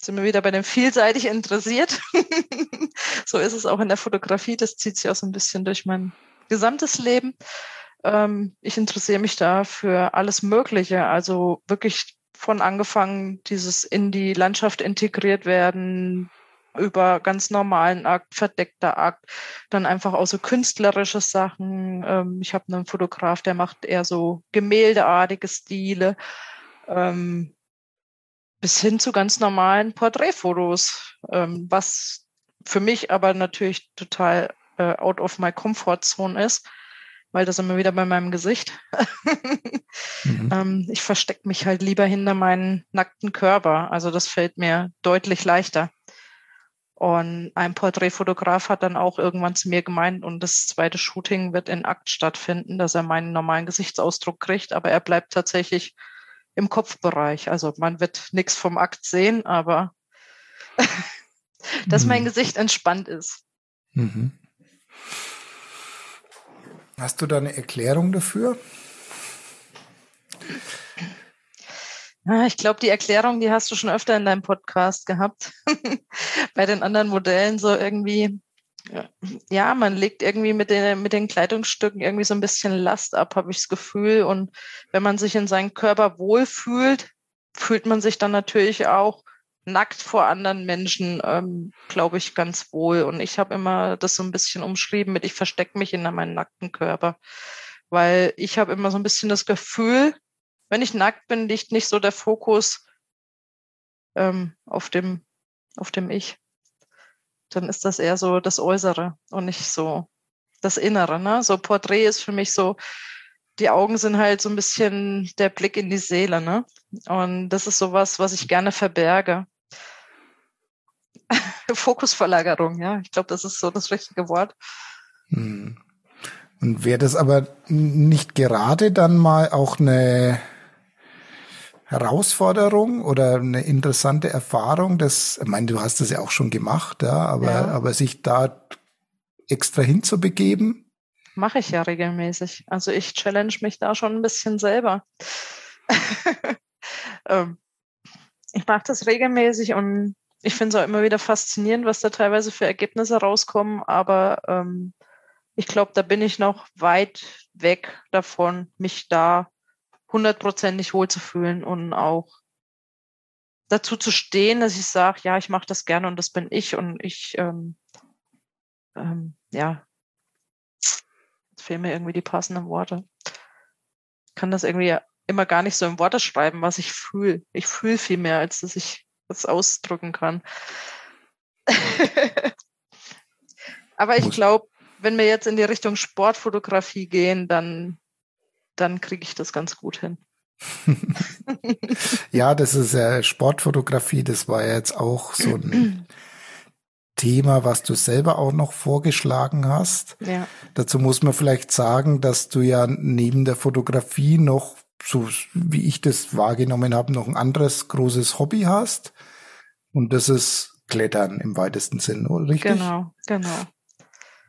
sind wir wieder bei dem vielseitig interessiert. [LAUGHS] so ist es auch in der Fotografie. Das zieht sich auch so ein bisschen durch mein gesamtes Leben. Ähm, ich interessiere mich da für alles Mögliche. Also wirklich von angefangen, dieses in die Landschaft integriert werden, über ganz normalen Akt, verdeckter Akt, dann einfach auch so künstlerische Sachen. Ähm, ich habe einen Fotograf, der macht eher so gemäldeartige Stile, ähm, bis hin zu ganz normalen Porträtfotos, ähm, was für mich aber natürlich total äh, out of my comfort zone ist, weil das immer wieder bei meinem Gesicht. [LAUGHS] mhm. ähm, ich verstecke mich halt lieber hinter meinen nackten Körper. Also das fällt mir deutlich leichter. Und ein Porträtfotograf hat dann auch irgendwann zu mir gemeint, und das zweite Shooting wird in Akt stattfinden, dass er meinen normalen Gesichtsausdruck kriegt, aber er bleibt tatsächlich im Kopfbereich. Also man wird nichts vom Akt sehen, aber [LAUGHS] dass mhm. mein Gesicht entspannt ist. Mhm. Hast du da eine Erklärung dafür? Ja, ich glaube, die Erklärung, die hast du schon öfter in deinem Podcast gehabt. [LAUGHS] Bei den anderen Modellen so irgendwie, ja, man legt irgendwie mit den, mit den Kleidungsstücken irgendwie so ein bisschen Last ab, habe ich das Gefühl. Und wenn man sich in seinem Körper wohlfühlt, fühlt man sich dann natürlich auch nackt vor anderen Menschen, ähm, glaube ich, ganz wohl. Und ich habe immer das so ein bisschen umschrieben mit, ich verstecke mich in meinem nackten Körper. Weil ich habe immer so ein bisschen das Gefühl, wenn ich nackt bin, liegt nicht so der Fokus ähm, auf dem, auf dem Ich. Dann ist das eher so das Äußere und nicht so das Innere. Ne? So Porträt ist für mich so, die Augen sind halt so ein bisschen der Blick in die Seele. Ne? Und das ist sowas, was ich gerne verberge. [LAUGHS] Fokusverlagerung, ja. Ich glaube, das ist so das richtige Wort. Hm. Und wäre das aber nicht gerade dann mal auch eine Herausforderung oder eine interessante Erfahrung, das, ich meine, du hast das ja auch schon gemacht, ja, aber, ja. aber sich da extra hinzubegeben? Mache ich ja regelmäßig. Also ich challenge mich da schon ein bisschen selber. [LAUGHS] Ähm, ich mache das regelmäßig und ich finde es auch immer wieder faszinierend, was da teilweise für Ergebnisse rauskommen, aber ähm, ich glaube, da bin ich noch weit weg davon, mich da hundertprozentig wohlzufühlen und auch dazu zu stehen, dass ich sage, ja, ich mache das gerne und das bin ich und ich, ähm, ähm, ja, jetzt fehlen mir irgendwie die passenden Worte. Ich kann das irgendwie immer gar nicht so in Worte schreiben, was ich fühle. Ich fühle viel mehr, als dass ich das ausdrücken kann. [LAUGHS] Aber ich glaube, wenn wir jetzt in die Richtung Sportfotografie gehen, dann, dann kriege ich das ganz gut hin. [LAUGHS] ja, das ist äh, Sportfotografie, das war jetzt auch so ein Thema, was du selber auch noch vorgeschlagen hast. Ja. Dazu muss man vielleicht sagen, dass du ja neben der Fotografie noch so wie ich das wahrgenommen habe, noch ein anderes großes Hobby hast. Und das ist Klettern im weitesten Sinn, oder richtig? Genau, genau.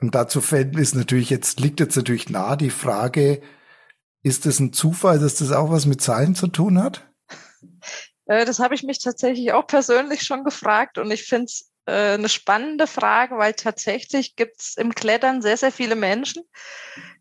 Und dazu fällt es natürlich jetzt, liegt jetzt natürlich nah die Frage, ist es ein Zufall, dass das auch was mit Zahlen zu tun hat? Äh, das habe ich mich tatsächlich auch persönlich schon gefragt und ich finde es äh, eine spannende Frage, weil tatsächlich gibt es im Klettern sehr, sehr viele Menschen,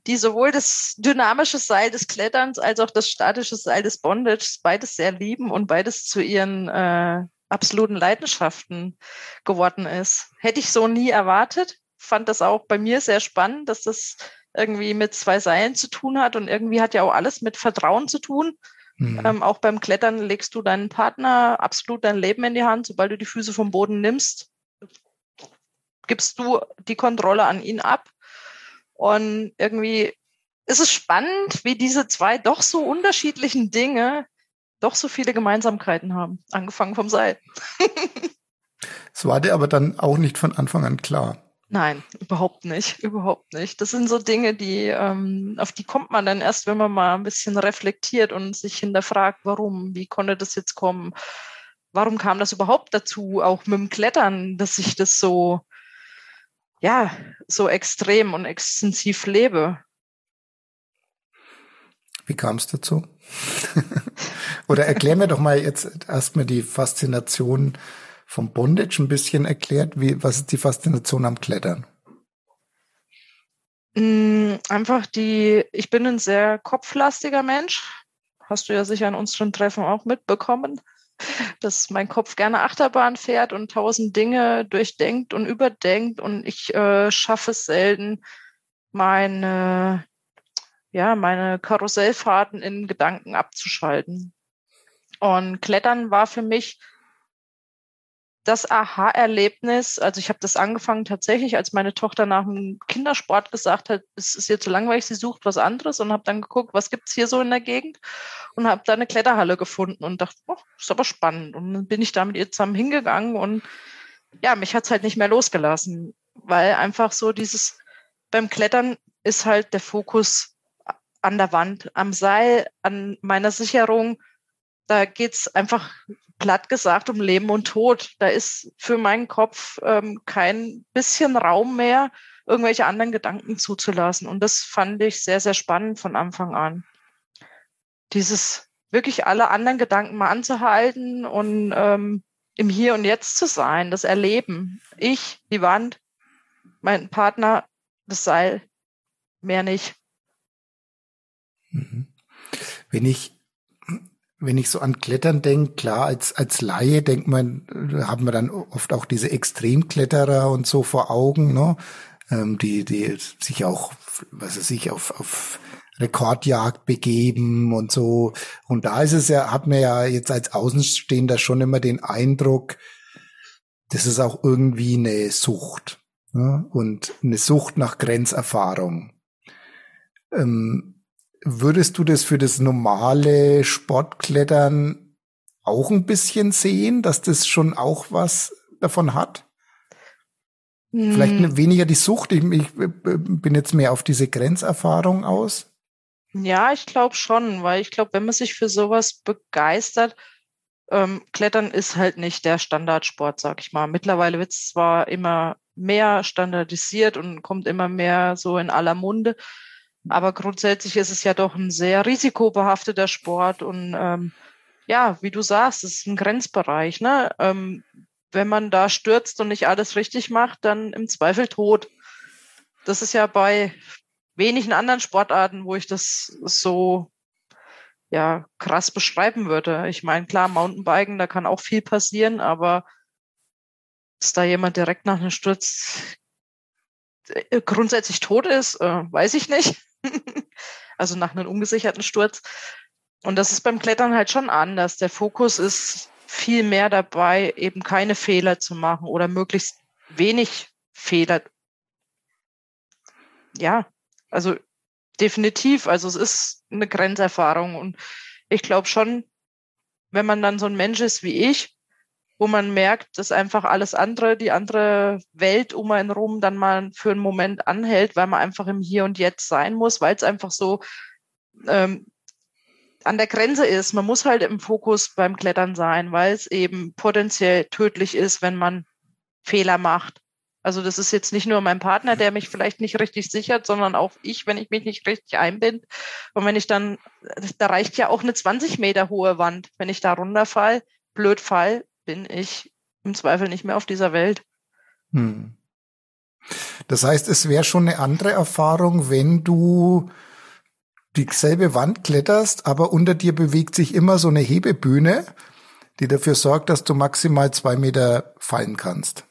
die sowohl das dynamische Seil des Kletterns als auch das statische Seil des Bondage beides sehr lieben und beides zu ihren äh, absoluten Leidenschaften geworden ist. Hätte ich so nie erwartet. Fand das auch bei mir sehr spannend, dass das irgendwie mit zwei Seilen zu tun hat und irgendwie hat ja auch alles mit Vertrauen zu tun. Mhm. Ähm, auch beim Klettern legst du deinen Partner absolut dein Leben in die Hand. Sobald du die Füße vom Boden nimmst, gibst du die Kontrolle an ihn ab. Und irgendwie ist es spannend, wie diese zwei doch so unterschiedlichen Dinge doch so viele Gemeinsamkeiten haben, angefangen vom Seil. [LAUGHS] Es war dir aber dann auch nicht von Anfang an klar. Nein, überhaupt nicht, überhaupt nicht. Das sind so Dinge, die, ähm, auf die kommt man dann erst, wenn man mal ein bisschen reflektiert und sich hinterfragt, warum, wie konnte das jetzt kommen? Warum kam das überhaupt dazu, auch mit dem Klettern, dass ich das so, ja, so extrem und extensiv lebe? Wie kam es dazu? [LAUGHS] Oder erklär mir doch mal jetzt erstmal die Faszination vom Bondage ein bisschen erklärt? Wie, was ist die Faszination am Klettern? Mm, einfach die, ich bin ein sehr kopflastiger Mensch. Hast du ja sicher an unseren Treffen auch mitbekommen, [LAUGHS] dass mein Kopf gerne Achterbahn fährt und tausend Dinge durchdenkt und überdenkt und ich äh, schaffe es selten, meine, ja, meine Karussellfahrten in Gedanken abzuschalten. Und Klettern war für mich das Aha-Erlebnis, also ich habe das angefangen tatsächlich, als meine Tochter nach dem Kindersport gesagt hat, es ist ihr zu langweilig, sie sucht was anderes und habe dann geguckt, was gibt's hier so in der Gegend und habe da eine Kletterhalle gefunden und dachte, oh, ist aber spannend. Und dann bin ich da mit ihr zusammen hingegangen und ja, mich hat's halt nicht mehr losgelassen, weil einfach so dieses, beim Klettern ist halt der Fokus an der Wand, am Seil, an meiner Sicherung. Da geht's einfach platt gesagt um Leben und Tod. Da ist für meinen Kopf ähm, kein bisschen Raum mehr, irgendwelche anderen Gedanken zuzulassen. Und das fand ich sehr, sehr spannend von Anfang an. Dieses wirklich alle anderen Gedanken mal anzuhalten und ähm, im Hier und Jetzt zu sein, das Erleben. Ich, die Wand, mein Partner, das Seil, mehr nicht. Mhm. Wenn ich wenn ich so an Klettern denke, klar, als, als Laie denkt man, haben wir dann oft auch diese Extremkletterer und so vor Augen, ne? Ähm, die, die sich auch, was weiß ich, auf, auf Rekordjagd begeben und so. Und da ist es ja, hat man ja jetzt als Außenstehender schon immer den Eindruck, das ist auch irgendwie eine Sucht. Ne? Und eine Sucht nach Grenzerfahrung. Ähm, würdest du das für das normale Sportklettern auch ein bisschen sehen, dass das schon auch was davon hat? Hm. Vielleicht weniger die Sucht. Ich, ich, bin jetzt mehr auf diese Grenzerfahrung aus. Ja, ich glaube schon, weil ich glaube, wenn man sich für sowas begeistert, ähm, Klettern ist halt nicht der Standardsport, sag ich mal. Mittlerweile wird es zwar immer mehr standardisiert und kommt immer mehr so in aller Munde, aber grundsätzlich ist es ja doch ein sehr risikobehafteter Sport und ähm, ja, wie du sagst, es ist ein Grenzbereich. Ne? Ähm, wenn man da stürzt und nicht alles richtig macht, dann im Zweifel tot. Das ist ja bei wenigen anderen Sportarten, wo ich das so ja krass beschreiben würde. Ich meine, klar, Mountainbiken, da kann auch viel passieren, aber ist da jemand direkt nach einem Sturz grundsätzlich tot ist, äh, weiß ich nicht. [LAUGHS] also nach einem ungesicherten Sturz. Und das ist beim Klettern halt schon anders. Der Fokus ist viel mehr dabei, eben keine Fehler zu machen oder möglichst wenig Fehler. Ja, also definitiv. Also es ist eine Grenzerfahrung. Und ich glaube schon, wenn man dann so ein Mensch ist wie ich, wo man merkt, dass einfach alles andere, die andere Welt um einen rum dann mal für einen Moment anhält, weil man einfach im Hier und Jetzt sein muss, weil es einfach so ähm, an der Grenze ist. Man muss halt im Fokus beim Klettern sein, weil es eben potenziell tödlich ist, wenn man Fehler macht. Also das ist jetzt nicht nur mein Partner, der mich vielleicht nicht richtig sichert, sondern auch ich, wenn ich mich nicht richtig einbinde. Und wenn ich dann, da reicht ja auch eine 20 Meter hohe Wand. Wenn ich da runterfall, blöd fall, bin ich im Zweifel nicht mehr auf dieser Welt. Hm. Das heißt, es wäre schon eine andere Erfahrung, wenn du dieselbe Wand kletterst, aber unter dir bewegt sich immer so eine Hebebühne, die dafür sorgt, dass du maximal zwei Meter fallen kannst.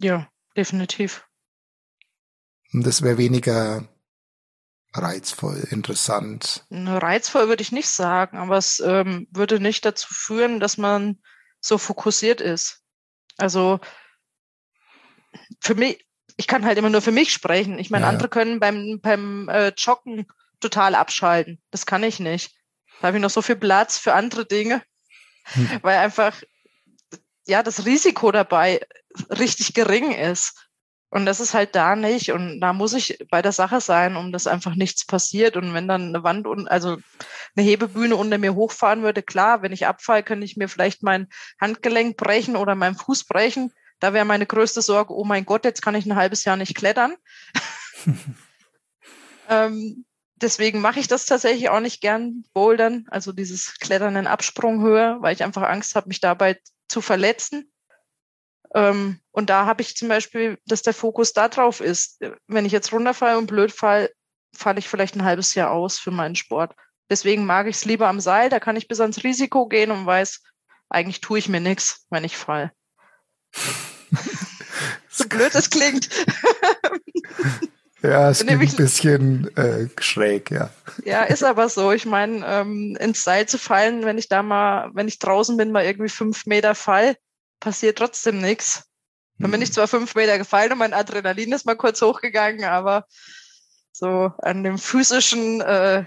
Ja, definitiv. Und das wäre weniger reizvoll, interessant. Reizvoll würde ich nicht sagen, aber es ähm, würde nicht dazu führen, dass man so fokussiert ist. Also für mich, ich kann halt immer nur für mich sprechen. Ich meine, ja. andere können beim, beim äh, Joggen total abschalten. Das kann ich nicht. Da habe ich noch so viel Platz für andere Dinge, hm. weil einfach ja das Risiko dabei richtig gering ist. Und das ist halt da nicht. Und da muss ich bei der Sache sein, um dass einfach nichts passiert. Und wenn dann eine Wand und also eine Hebebühne unter mir hochfahren würde, klar, wenn ich abfall, könnte ich mir vielleicht mein Handgelenk brechen oder meinen Fuß brechen. Da wäre meine größte Sorge, oh mein Gott, jetzt kann ich ein halbes Jahr nicht klettern. [LAUGHS] ähm, deswegen mache ich das tatsächlich auch nicht gern, Bouldern, also dieses Klettern in Absprunghöhe, weil ich einfach Angst habe, mich dabei zu verletzen. Ähm, und da habe ich zum Beispiel, dass der Fokus da drauf ist. Wenn ich jetzt runterfalle und blöd fall, falle ich vielleicht ein halbes Jahr aus für meinen Sport. Deswegen mag ich es lieber am Seil, da kann ich bis ans Risiko gehen und weiß, eigentlich tue ich mir nichts, wenn ich fall. [LAUGHS] so blöd es klingt. Ja, es klingt ein bisschen äh, schräg, ja. Ja, ist aber so. Ich meine, ähm, ins Seil zu fallen, wenn ich da mal, wenn ich draußen bin, mal irgendwie fünf Meter fall, passiert trotzdem nichts. Dann bin ich zwar fünf Meter gefallen und mein Adrenalin ist mal kurz hochgegangen, aber so an dem physischen äh,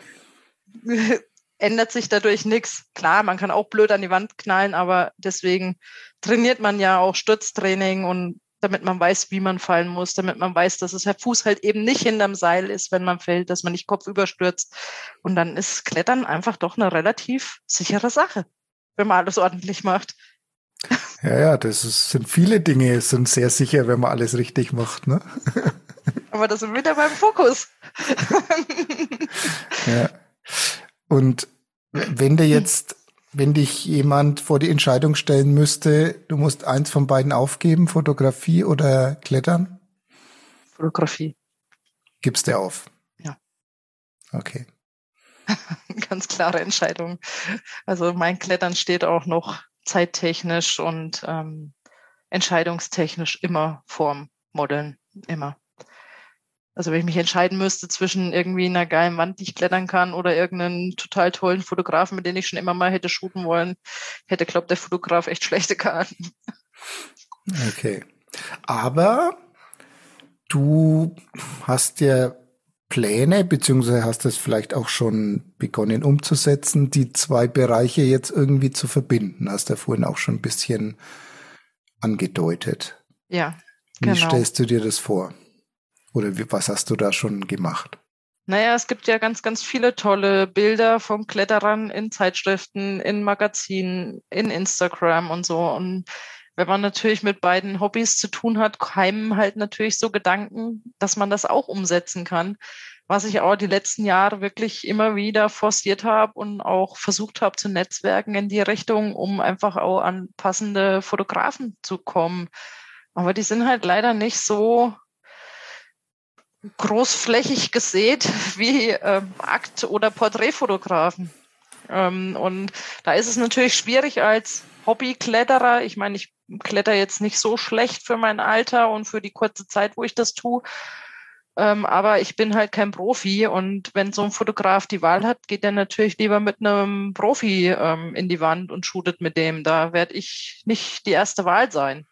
[LAUGHS] ändert sich dadurch nichts. Klar, man kann auch blöd an die Wand knallen, aber deswegen trainiert man ja auch Stütztraining und damit man weiß, wie man fallen muss, damit man weiß, dass es der Fuß halt eben nicht hinterm Seil ist, wenn man fällt, dass man nicht kopfüber stürzt. Und dann ist Klettern einfach doch eine relativ sichere Sache. wenn man alles ordentlich macht. Ja, ja, das ist, sind viele Dinge, sind sehr sicher, wenn man alles richtig macht, ne? [LAUGHS] Aber das sind wieder beim Fokus. [LAUGHS] ja. Und wenn du jetzt, wenn dich jemand vor die Entscheidung stellen müsste, du musst eins von beiden aufgeben, Fotografie oder Klettern? Fotografie. Gibst du auf? Ja. Okay. [LAUGHS] Ganz klare Entscheidung. Also mein Klettern steht auch noch zeittechnisch und ähm, entscheidungstechnisch immer vorm Modeln. Immer. Also wenn ich mich entscheiden müsste zwischen irgendwie einer geilen Wand, die ich klettern kann, oder irgendeinen total tollen Fotografen, mit dem ich schon immer mal hätte shooten wollen, hätte, glaubt der Fotograf echt schlechte Karten. Okay. Aber du hast ja Pläne, beziehungsweise hast das vielleicht auch schon begonnen umzusetzen, die zwei Bereiche jetzt irgendwie zu verbinden. Hast du ja vorhin auch schon ein bisschen angedeutet. Ja. Wie genau. stellst du dir das vor? Oder wie, was hast du da schon gemacht? Naja, es gibt ja ganz, ganz viele tolle Bilder von Kletterern in Zeitschriften, in Magazinen, in Instagram und so. Und wenn man natürlich mit beiden Hobbys zu tun hat, keimen halt natürlich so Gedanken, dass man das auch umsetzen kann. Was ich auch die letzten Jahre wirklich immer wieder forciert habe und auch versucht habe zu netzwerken in die Richtung, um einfach auch an passende Fotografen zu kommen. Aber die sind halt leider nicht so großflächig gesät [LAUGHS] wie äh, Akt- oder Porträtfotografen. Ähm, und da ist es natürlich schwierig als Hobbykletterer. Ich meine, ich kletter jetzt nicht so schlecht für mein Alter und für die kurze Zeit, wo ich das tue. Ähm, aber ich bin halt kein Profi und wenn so ein Fotograf die Wahl hat, geht er natürlich lieber mit einem Profi ähm, in die Wand und shootet mit dem. Da werde ich nicht die erste Wahl sein.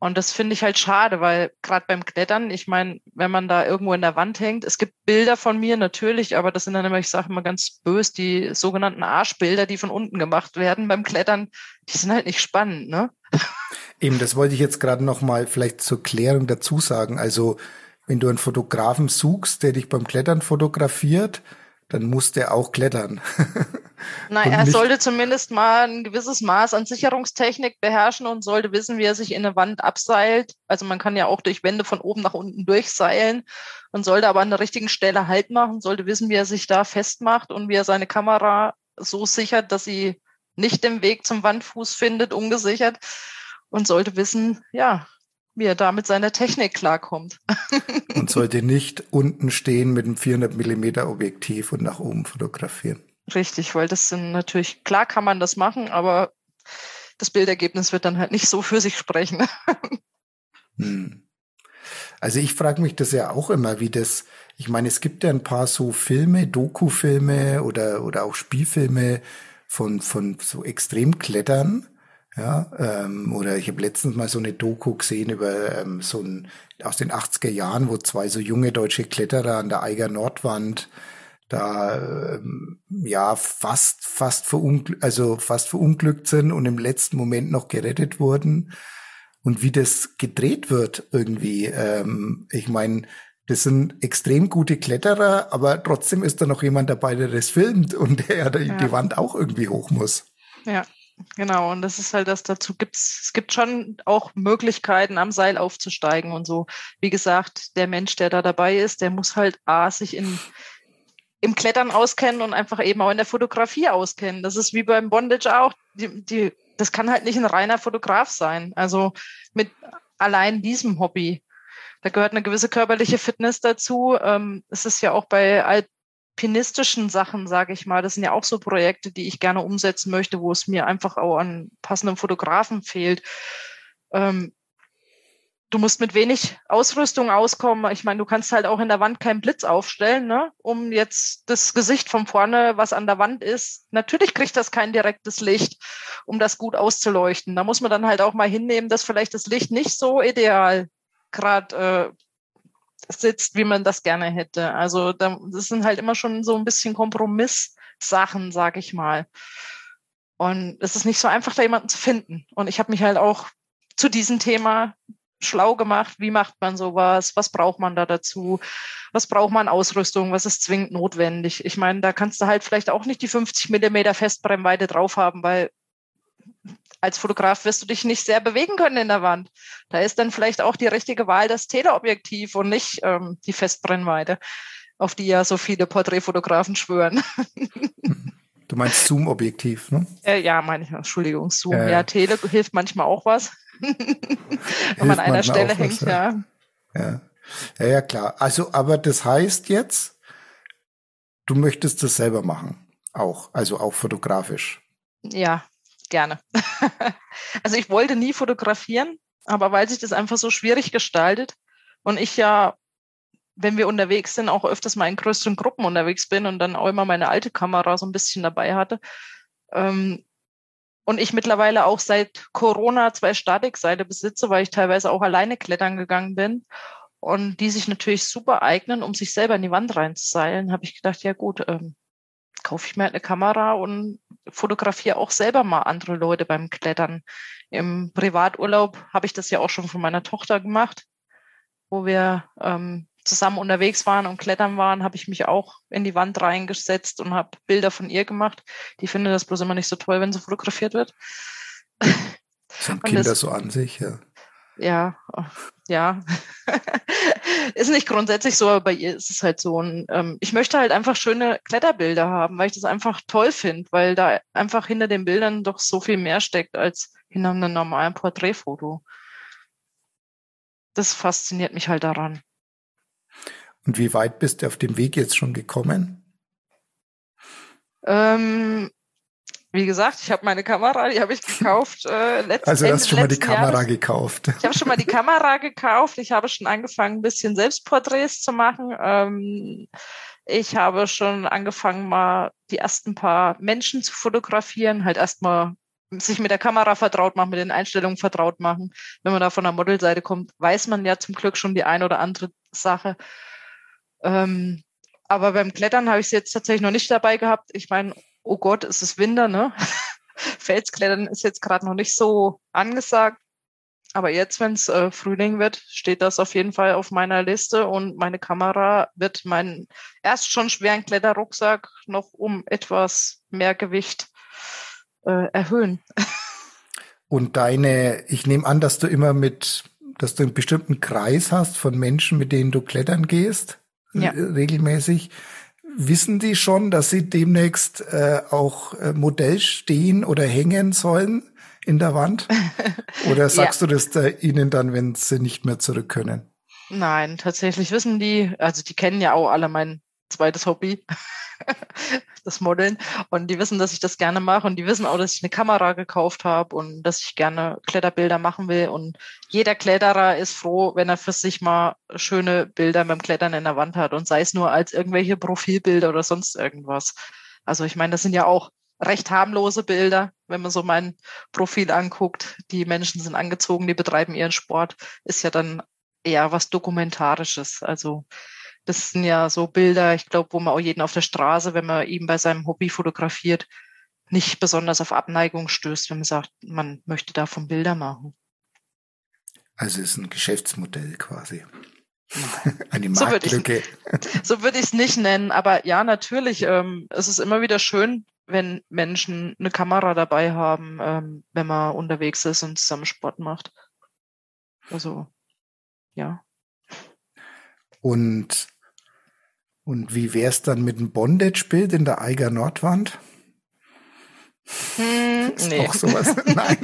Und das finde ich halt schade, weil gerade beim Klettern, ich meine, wenn man da irgendwo in der Wand hängt, es gibt Bilder von mir natürlich, aber das sind dann immer, ich sage immer ganz bös, die sogenannten Arschbilder, die von unten gemacht werden beim Klettern, die sind halt nicht spannend, ne? [LAUGHS] Eben, das wollte ich jetzt gerade noch mal vielleicht zur Klärung dazu sagen. Also, wenn du einen Fotografen suchst, der dich beim Klettern fotografiert, dann muss der auch klettern. [LAUGHS] Nein, er sollte zumindest mal ein gewisses Maß an Sicherungstechnik beherrschen und sollte wissen, wie er sich in eine Wand abseilt. Also man kann ja auch durch Wände von oben nach unten durchseilen und sollte aber an der richtigen Stelle Halt machen, sollte wissen, wie er sich da festmacht und wie er seine Kamera so sichert, dass sie nicht den Weg zum Wandfuß findet, ungesichert und sollte wissen, ja, wie er da mit seiner Technik klarkommt. [LAUGHS] und sollte nicht unten stehen mit einem 400 Millimeter Objektiv und nach oben fotografieren. Richtig, weil das sind natürlich, klar kann man das machen, aber das Bildergebnis wird dann halt nicht so für sich sprechen. [LAUGHS] Hm. Also ich frage mich das ja auch immer, wie das, ich meine, es gibt ja ein paar so Filme, Doku-Filme oder, oder auch Spielfilme von, von so Extremklettern. Ja, ähm, oder ich habe letztens mal so eine Doku gesehen über ähm, so ein aus den 80er Jahren, wo zwei so junge deutsche Kletterer an der Eiger Nordwand da ähm, ja fast fast verunglückt, also fast verunglückt sind und im letzten Moment noch gerettet wurden und wie das gedreht wird irgendwie. Ähm, ich meine, das sind extrem gute Kletterer, aber trotzdem ist da noch jemand dabei, der das filmt und [LAUGHS] der die, ja. die Wand auch irgendwie hoch muss. Ja, genau. Und das ist halt das dazu gibt's. Es gibt schon auch Möglichkeiten, am Seil aufzusteigen und so. Wie gesagt, der Mensch, der da dabei ist, der muss halt A, sich in im Klettern auskennen und einfach eben auch in der Fotografie auskennen. Das ist wie beim Bondage auch. Die, die, das kann halt nicht ein reiner Fotograf sein. Also mit allein diesem Hobby. Da gehört eine gewisse körperliche Fitness dazu. Ähm, es ist ja auch bei alpinistischen Sachen, sage ich mal, das sind ja auch so Projekte, die ich gerne umsetzen möchte, wo es mir einfach auch an passenden Fotografen fehlt. Ähm, du musst mit wenig Ausrüstung auskommen. Ich meine, du kannst halt auch in der Wand keinen Blitz aufstellen, ne? um jetzt das Gesicht von vorne, was an der Wand ist. Natürlich kriegt das kein direktes Licht, um das gut auszuleuchten. Da muss man dann halt auch mal hinnehmen, dass vielleicht das Licht nicht so ideal gerade äh, sitzt, wie man das gerne hätte. Also da, das sind halt immer schon so ein bisschen Kompromisssachen, sag ich mal. Und es ist nicht so einfach, da jemanden zu finden. Und ich habe mich halt auch zu diesem Thema schlau gemacht. Wie macht man sowas? Was braucht man da dazu? Was braucht man Ausrüstung? Was ist zwingend notwendig? Ich meine, da kannst du halt vielleicht auch nicht die 50 Millimeter Festbrennweite drauf haben, weil als Fotograf wirst du dich nicht sehr bewegen können in der Wand. Da ist dann vielleicht auch die richtige Wahl das Teleobjektiv und nicht ähm, die Festbrennweite, auf die ja so viele Porträtfotografen schwören. Du meinst Zoom-Objektiv, ne? Äh, ja, meine ich, Entschuldigung, Zoom. Äh, ja, Tele hilft manchmal auch was. [LAUGHS] Wenn man an einer Stelle hängt, was, ja. ja. Ja, ja, klar. Also, aber das heißt jetzt, du möchtest das selber machen. Auch, also auch fotografisch. Ja, gerne. [LAUGHS] also ich wollte nie fotografieren, aber weil sich das einfach so schwierig gestaltet und ich ja, wenn wir unterwegs sind, auch öfters mal in größeren Gruppen unterwegs bin und dann auch immer meine alte Kamera so ein bisschen dabei hatte, ähm, und ich mittlerweile auch seit Corona zwei Statikseile besitze, weil ich teilweise auch alleine klettern gegangen bin und die sich natürlich super eignen, um sich selber in die Wand reinzuseilen, habe ich gedacht, ja gut, ähm, kaufe ich mir halt eine Kamera und fotografiere auch selber mal andere Leute beim Klettern. Im Privaturlaub habe ich das ja auch schon von meiner Tochter gemacht, wo wir ähm, zusammen unterwegs waren und klettern waren, habe ich mich auch in die Wand reingesetzt und habe Bilder von ihr gemacht. Die findet das bloß immer nicht so toll, wenn sie fotografiert wird. Das haben Kinder das, so an sich, ja. Ja, ja. [LAUGHS] ist nicht grundsätzlich so, aber bei ihr ist es halt so. Und, ähm, ich möchte halt einfach schöne Kletterbilder haben, weil ich das einfach toll finde, weil da einfach hinter den Bildern doch so viel mehr steckt als hinter einem normalen Porträtfoto. Das fasziniert mich halt daran. Und wie weit bist du auf dem Weg jetzt schon gekommen? Ähm, wie gesagt, ich habe meine Kamera, die habe ich gekauft. Äh, letzten, also du hast schon mal die Kamera Jahres. gekauft. Ich habe schon mal die Kamera gekauft. Ich habe schon angefangen, ein bisschen Selbstporträts zu machen. Ähm, ich habe schon angefangen, mal die ersten paar Menschen zu fotografieren. Halt erstmal sich mit der Kamera vertraut machen, mit den Einstellungen vertraut machen. Wenn man da von der Modelseite kommt, weiß man ja zum Glück schon die ein oder andere Sache. Ähm, aber beim Klettern habe ich es jetzt tatsächlich noch nicht dabei gehabt. Ich meine, oh Gott, es ist Winter, ne? [LAUGHS] Felsklettern ist jetzt gerade noch nicht so angesagt. Aber jetzt, wenn es äh, Frühling wird, steht das auf jeden Fall auf meiner Liste und meine Kamera wird meinen erst schon schweren Kletterrucksack noch um etwas mehr Gewicht äh, erhöhen. [LAUGHS] Und deine, ich nehme an, dass du immer mit, dass du einen bestimmten Kreis hast von Menschen, mit denen du klettern gehst ja. regelmäßig. Wissen die schon, dass sie demnächst äh, auch äh, Modell stehen oder hängen sollen in der Wand? [LAUGHS] Oder sagst ja. du das da ihnen dann, wenn sie nicht mehr zurück können? Nein, tatsächlich wissen die, also die kennen ja auch alle mein zweites Hobby. [LAUGHS] das Modeln. Und die wissen, dass ich das gerne mache und die wissen auch, dass ich eine Kamera gekauft habe und dass ich gerne Kletterbilder machen will. Und jeder Kletterer ist froh, wenn er für sich mal schöne Bilder beim Klettern in der Wand hat und sei es nur als irgendwelche Profilbilder oder sonst irgendwas. Also ich meine, das sind ja auch recht harmlose Bilder, wenn man so mein Profil anguckt. Die Menschen sind angezogen, die betreiben ihren Sport, ist ja dann eher was Dokumentarisches. Also das sind ja so Bilder, ich glaube, wo man auch jeden auf der Straße, wenn man eben bei seinem Hobby fotografiert, nicht besonders auf Abneigung stößt, wenn man sagt, man möchte davon Bilder machen. Also es ist ein Geschäftsmodell quasi. [LAUGHS] Eine Marktlücke. [LAUGHS] So würde ich es nicht nennen, aber ja, natürlich, ähm, es ist immer wieder schön, wenn Menschen eine Kamera dabei haben, ähm, wenn man unterwegs ist und zusammen Sport macht. Also, ja. Und und wie wär's dann mit einem Bondage-Bild in der Eiger Nordwand? Hm, ist nee. auch sowas. [LAUGHS] Nein.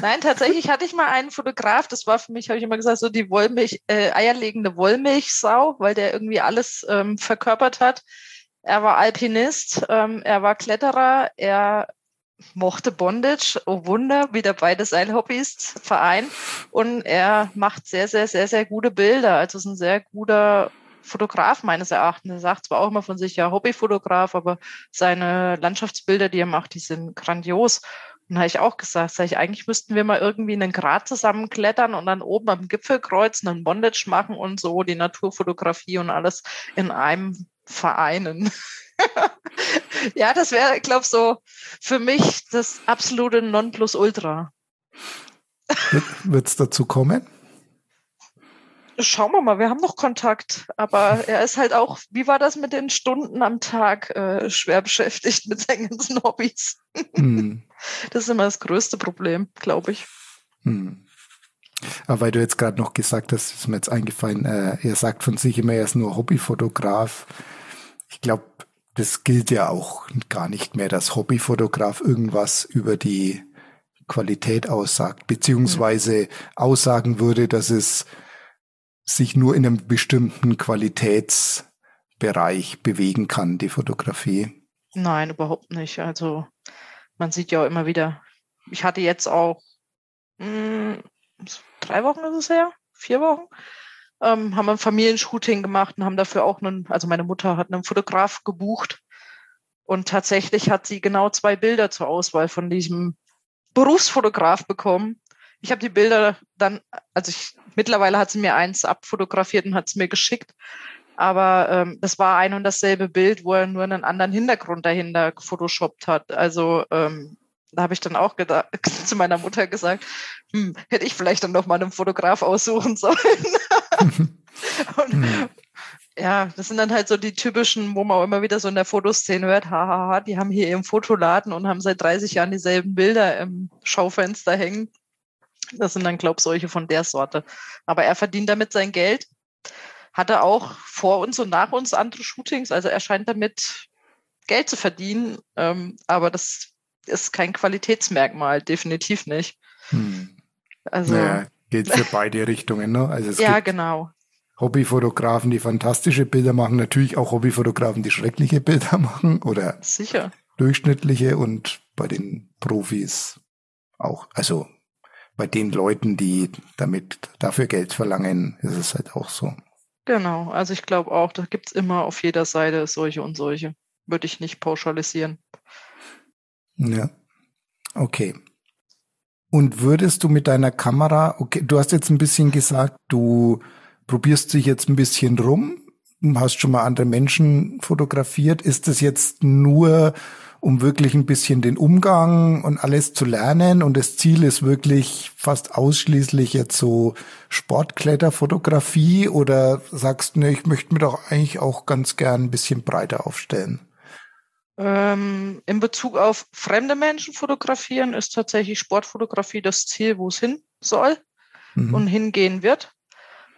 Nein, tatsächlich hatte ich mal einen Fotograf, das war für mich, habe ich immer gesagt, so die Wollmilch, äh, eierlegende Wollmilchsau, weil der irgendwie alles ähm, verkörpert hat. Er war Alpinist, ähm, er war Kletterer, er mochte Bondage, oh Wunder, wieder beide Seilhobbys vereint und er macht sehr, sehr, sehr, sehr gute Bilder. Also ist ein sehr guter Fotograf meines Erachtens. Er sagt zwar auch immer von sich, ja, Hobbyfotograf, aber seine Landschaftsbilder, die er macht, die sind grandios. Und habe ich auch gesagt, sag ich, eigentlich müssten wir mal irgendwie einen Grat zusammenklettern und dann oben am Gipfel kreuzen, einen Bondage machen und so die Naturfotografie und alles in einem vereinen. [LAUGHS] ja, das wäre, glaube ich, so für mich das absolute Nonplusultra. Wird es dazu kommen? Schauen wir mal, wir haben noch Kontakt, aber er ist halt auch, wie war das mit den Stunden am Tag, äh, schwer beschäftigt mit seinen ganzen Hobbys. Hm. [LAUGHS] Das ist immer das größte Problem, glaube ich. Hm. Aber weil du jetzt gerade noch gesagt hast, ist mir jetzt eingefallen, äh, er sagt von sich immer, er ist nur Hobbyfotograf. Ich glaube, das gilt ja auch gar nicht mehr, dass Hobbyfotograf irgendwas über die Qualität aussagt, beziehungsweise aussagen würde, dass es sich nur in einem bestimmten Qualitätsbereich bewegen kann, die Fotografie. Nein, überhaupt nicht. Also man sieht ja auch immer wieder, ich hatte jetzt auch mh, hm, drei Wochen ist es her, vier Wochen, ähm, haben ein Familienshooting gemacht und haben dafür auch einen, also meine Mutter hat einen Fotograf gebucht und tatsächlich hat sie genau zwei Bilder zur Auswahl von diesem Berufsfotograf bekommen. Ich habe die Bilder dann, also ich, mittlerweile hat sie mir eins abfotografiert und hat es mir geschickt. Aber ähm, das war ein und dasselbe Bild, wo er nur einen anderen Hintergrund dahinter gefotoshoppt hat. Also ähm, da habe ich dann auch gedacht, [LAUGHS] zu meiner Mutter gesagt, hm, hätte ich vielleicht dann noch mal einen Fotograf aussuchen sollen. [LAUGHS] und, hm. Ja, das sind dann halt so die typischen, wo man auch immer wieder so in der Fotoszene hört, hahaha, die haben hier ihren Fotoladen und haben seit 30 Jahren dieselben Bilder im Schaufenster hängen. Das sind dann, glaub solche von der Sorte. Aber er verdient damit sein Geld. Hatte auch vor uns und nach uns andere Shootings. Also er scheint damit Geld zu verdienen. Ähm, aber das ist kein Qualitätsmerkmal, definitiv nicht. Hm. Also naja, geht für [LAUGHS] beide Richtungen, ne? Also ja, genau. Hobbyfotografen, die fantastische Bilder machen, natürlich auch Hobbyfotografen, die schreckliche Bilder machen oder Sicher. durchschnittliche und bei den Profis auch. Also bei den Leuten, die damit dafür Geld verlangen, ist es halt auch so. Genau, also ich glaube auch, da gibt es immer auf jeder Seite solche und solche. Würde ich nicht pauschalisieren. Ja. Okay. Und würdest du mit deiner Kamera, okay, du hast jetzt ein bisschen gesagt, du probierst dich jetzt ein bisschen rum, hast schon mal andere Menschen fotografiert. Ist das jetzt nur um wirklich ein bisschen den Umgang und alles zu lernen. Und das Ziel ist wirklich fast ausschließlich jetzt so Sportkletterfotografie oder sagst du, ne, ich möchte mir doch eigentlich auch ganz gern ein bisschen breiter aufstellen? Ähm, in Bezug auf fremde Menschen fotografieren ist tatsächlich Sportfotografie das Ziel, wo es hin soll mhm. und hingehen wird.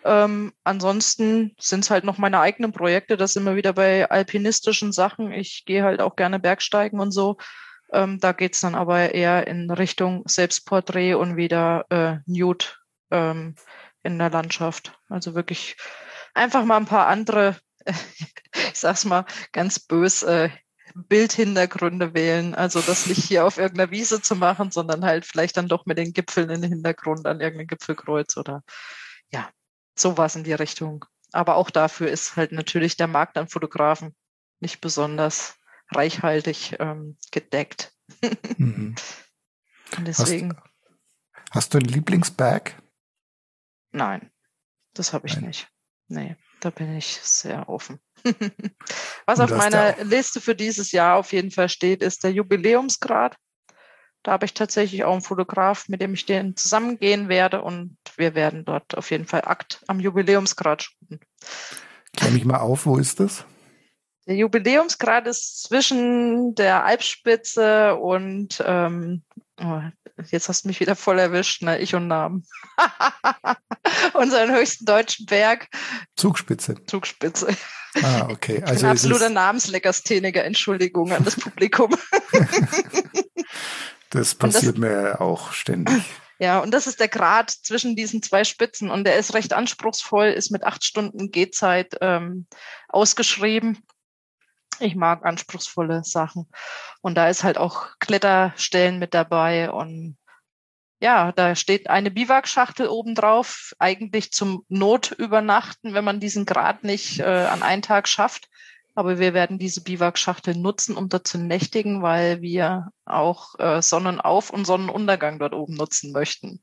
Ähm, ansonsten sind es halt noch meine eigenen Projekte. Das immer wieder bei alpinistischen Sachen. Ich gehe halt auch gerne Bergsteigen und so. Ähm, da geht's dann aber eher in Richtung Selbstporträt und wieder äh, Nude ähm, in der Landschaft. Also wirklich einfach mal ein paar andere, [LAUGHS] ich sag's mal ganz bös, äh, Bildhintergründe wählen. Also das nicht hier auf irgendeiner Wiese zu machen, sondern halt vielleicht dann doch mit den Gipfeln in den Hintergrund an irgendeinem Gipfelkreuz oder ja, sowas in die Richtung. Aber auch dafür ist halt natürlich der Markt an Fotografen nicht besonders reichhaltig ähm, gedeckt. Mhm. [LAUGHS] deswegen. Hast, hast, du ein Lieblingsbag? Nein, das habe ich Nein. nicht. Nee, da bin ich sehr offen. [LAUGHS] Was auf meiner Liste für dieses Jahr auf jeden Fall steht, ist der Jubiläumsgrad. Da habe ich tatsächlich auch einen Fotograf, mit dem ich den zusammengehen werde und wir werden dort auf jeden Fall Akt am Jubiläumsgrad shooten. Klär mich mal auf, wo ist das? Der Jubiläumsgrad ist zwischen der Alpspitze und ähm, oh, jetzt hast du mich wieder voll erwischt, ne? Ich und Namen. [LAUGHS] Unseren höchsten deutschen Berg. Zugspitze. Zugspitze. Ah, okay. Also ich bin absoluter Namensleckerstheniker, Entschuldigung an das Publikum. [LAUGHS] Das passiert das, mir auch ständig. Ja, und das ist der Grad zwischen diesen zwei Spitzen und der ist recht anspruchsvoll, ist mit acht Stunden Gehzeit ähm, ausgeschrieben. Ich mag anspruchsvolle Sachen. Und da ist halt auch Kletterstellen mit dabei und ja, da steht eine Biwakschachtel oben drauf, eigentlich zum Notübernachten, wenn man diesen Grad nicht äh, an einen Tag schafft. Aber wir werden diese Biwakschachtel nutzen, um dort zu nächtigen, weil wir auch äh, Sonnenauf- und Sonnenuntergang dort oben nutzen möchten.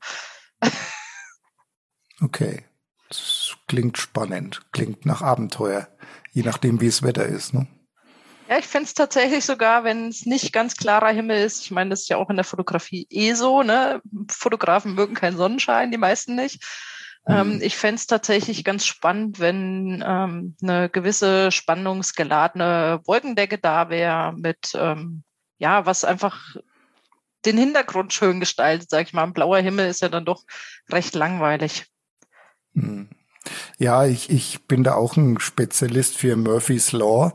[LAUGHS] okay. Das klingt spannend, klingt nach Abenteuer, je nachdem, wie es Wetter ist, ne? Ja, ich finde es tatsächlich sogar, wenn es nicht ganz klarer Himmel ist. Ich meine, das ist ja auch in der Fotografie eh so. Ne? Fotografen mögen keinen Sonnenschein, die meisten nicht. Ähm, mhm. ich fände es tatsächlich ganz spannend, wenn ähm, eine gewisse spannungsgeladene Wolkendecke da wäre mit, ähm, ja, was einfach den Hintergrund schön gestaltet, sag ich mal. Ein blauer Himmel ist ja dann doch recht langweilig. Mhm. Ja, ich, ich bin da auch ein Spezialist für Murphy's Law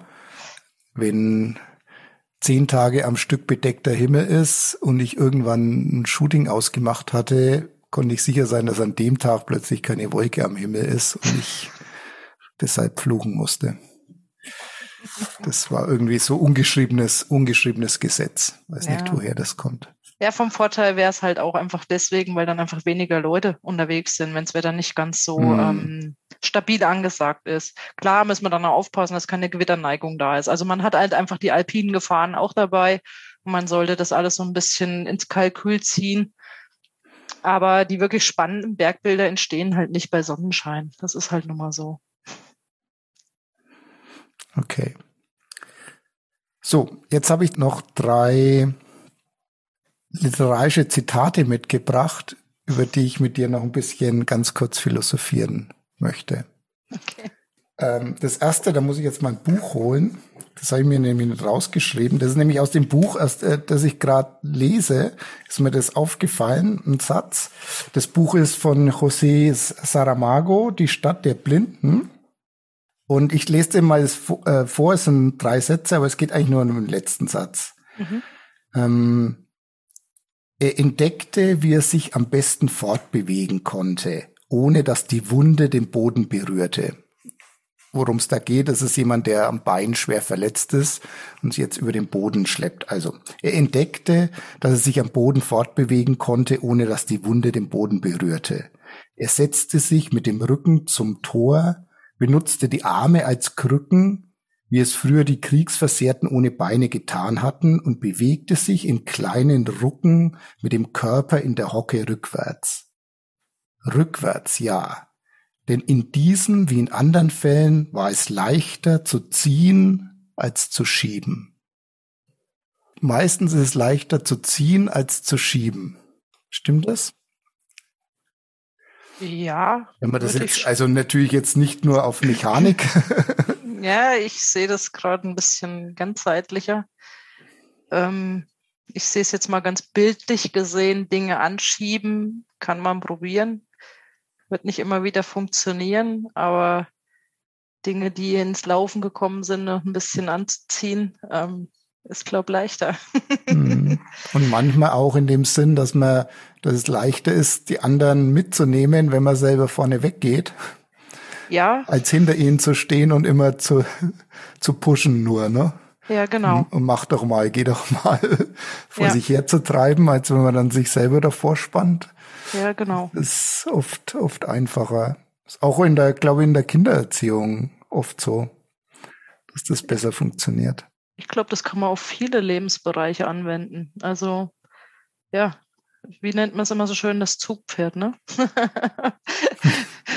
wenn zehn Tage am Stück bedeckter Himmel ist und ich irgendwann ein Shooting ausgemacht hatte, konnte ich sicher sein, dass an dem Tag plötzlich keine Wolke am Himmel ist und ich deshalb fluchen musste. Das war irgendwie so ungeschriebenes, ungeschriebenes Gesetz. Weiß ja. nicht, woher das kommt. Ja, vom Vorteil wäre es halt auch einfach deswegen, weil dann einfach weniger Leute unterwegs sind, wenn es Wetter nicht ganz so mhm. ähm, stabil angesagt ist. Klar müssen wir dann auch aufpassen, dass keine Gewitterneigung da ist. Also man hat halt einfach die alpinen Gefahren auch dabei und man sollte das alles so ein bisschen ins Kalkül ziehen. Aber die wirklich spannenden Bergbilder entstehen halt nicht bei Sonnenschein. Das ist halt nun mal so. Okay. So, jetzt habe ich noch drei literarische Zitate mitgebracht, über die ich mit dir noch ein bisschen ganz kurz philosophieren möchte. Okay. Ähm, das erste, da muss ich jetzt mein Buch holen. Das habe ich mir nämlich nicht rausgeschrieben. Das ist nämlich aus dem Buch, äh, das ich gerade lese, ist mir das aufgefallen, ein Satz. Das Buch ist von José Saramago, Die Stadt der Blinden. Und ich lese den mal äh, vor, es sind drei Sätze, aber es geht eigentlich nur um den letzten Satz. Mhm. Ähm, er entdeckte, wie er sich am besten fortbewegen konnte, ohne dass die Wunde den Boden berührte. Worum es da geht, das ist jemand, der am Bein schwer verletzt ist und sich jetzt über den Boden schleppt. Also er entdeckte, dass er sich am Boden fortbewegen konnte, ohne dass die Wunde den Boden berührte. Er setzte sich mit dem Rücken zum Tor, benutzte die Arme als Krücken wie es früher die Kriegsversehrten ohne Beine getan hatten und bewegte sich in kleinen Rucken mit dem Körper in der Hocke rückwärts. Rückwärts, ja. Denn in diesen wie in anderen Fällen war es leichter zu ziehen als zu schieben. Meistens ist es leichter zu ziehen als zu schieben. Stimmt das? Ja. Wenn man das jetzt, also natürlich jetzt nicht nur auf Mechanik [LAUGHS] Ja, ich sehe das gerade ein bisschen ganzheitlicher. Ähm, ich sehe es jetzt mal ganz bildlich gesehen, Dinge anschieben, kann man probieren. Wird nicht immer wieder funktionieren, aber Dinge, die ins Laufen gekommen sind, noch ein bisschen anzuziehen, ähm, ist, glaube leichter. [LAUGHS] Mhm. Und manchmal auch in dem Sinn, dass man, dass es leichter ist, die anderen mitzunehmen, wenn man selber vorne weggeht ja. als hinter ihnen zu stehen und immer zu, [LAUGHS] zu pushen nur, ne? Ja, genau. Und mach doch mal, geh doch mal [LAUGHS] vor ja. sich herzutreiben, als wenn man dann sich selber davor spannt. Ja, genau. Das ist oft, oft einfacher. Ist auch in der, glaube ich, in der Kindererziehung oft so, dass das besser funktioniert. Ich glaube, das kann man auf viele Lebensbereiche anwenden. Also, ja, wie nennt man es immer so schön, das Zugpferd, ne? [LAUGHS]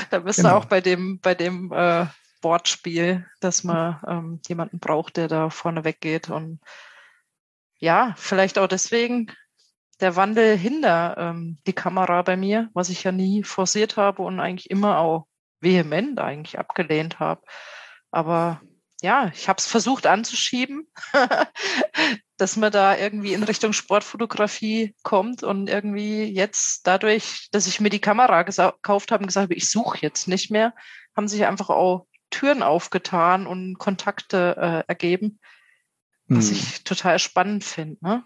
Da bist genau. du auch bei dem, bei dem äh, Wortspiel, dass man ähm, jemanden braucht, der da vorne weggeht. Und ja, vielleicht auch deswegen der Wandel hinter ähm, die Kamera bei mir, was ich ja nie forciert habe und eigentlich immer auch vehement eigentlich abgelehnt habe. Aber ja, ich habe es versucht anzuschieben, [LAUGHS] dass man da irgendwie in Richtung Sportfotografie kommt und irgendwie jetzt dadurch, dass ich mir die Kamera gekauft habe und gesagt habe, ich suche jetzt nicht mehr, haben sich einfach auch Türen aufgetan und Kontakte äh, ergeben, was hm. ich total spannend finde. Ne?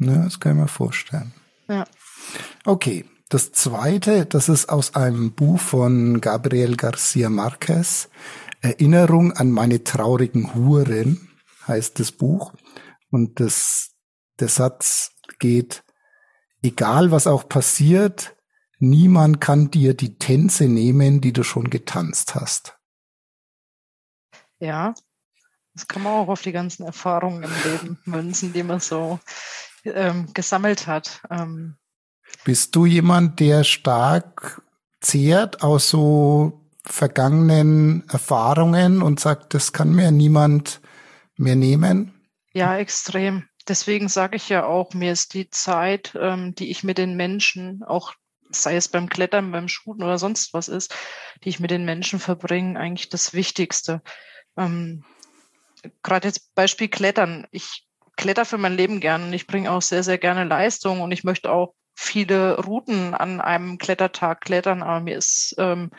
Ja, das kann ich mir vorstellen. Ja. Okay, das zweite, das ist aus einem Buch von Gabriel Garcia Marquez. Erinnerung an meine traurigen Huren heißt das Buch. Und das, der Satz geht, egal was auch passiert, niemand kann dir die Tänze nehmen, die du schon getanzt hast. Ja, das kann man auch auf die ganzen Erfahrungen im Leben münzen, die man so ähm, gesammelt hat. Ähm, Bist du jemand, der stark zehrt aus so vergangenen Erfahrungen und sagt, das kann mir niemand mehr nehmen? Ja, extrem. Deswegen sage ich ja auch, mir ist die Zeit, ähm, die ich mit den Menschen, auch sei es beim Klettern, beim Shooten oder sonst was ist, die ich mit den Menschen verbringe, eigentlich das Wichtigste. Ähm, Gerade jetzt Beispiel Klettern. Ich kletter für mein Leben gern und ich bringe auch sehr, sehr gerne Leistung und ich möchte auch viele Routen an einem Klettertag klettern, aber mir ist ähm,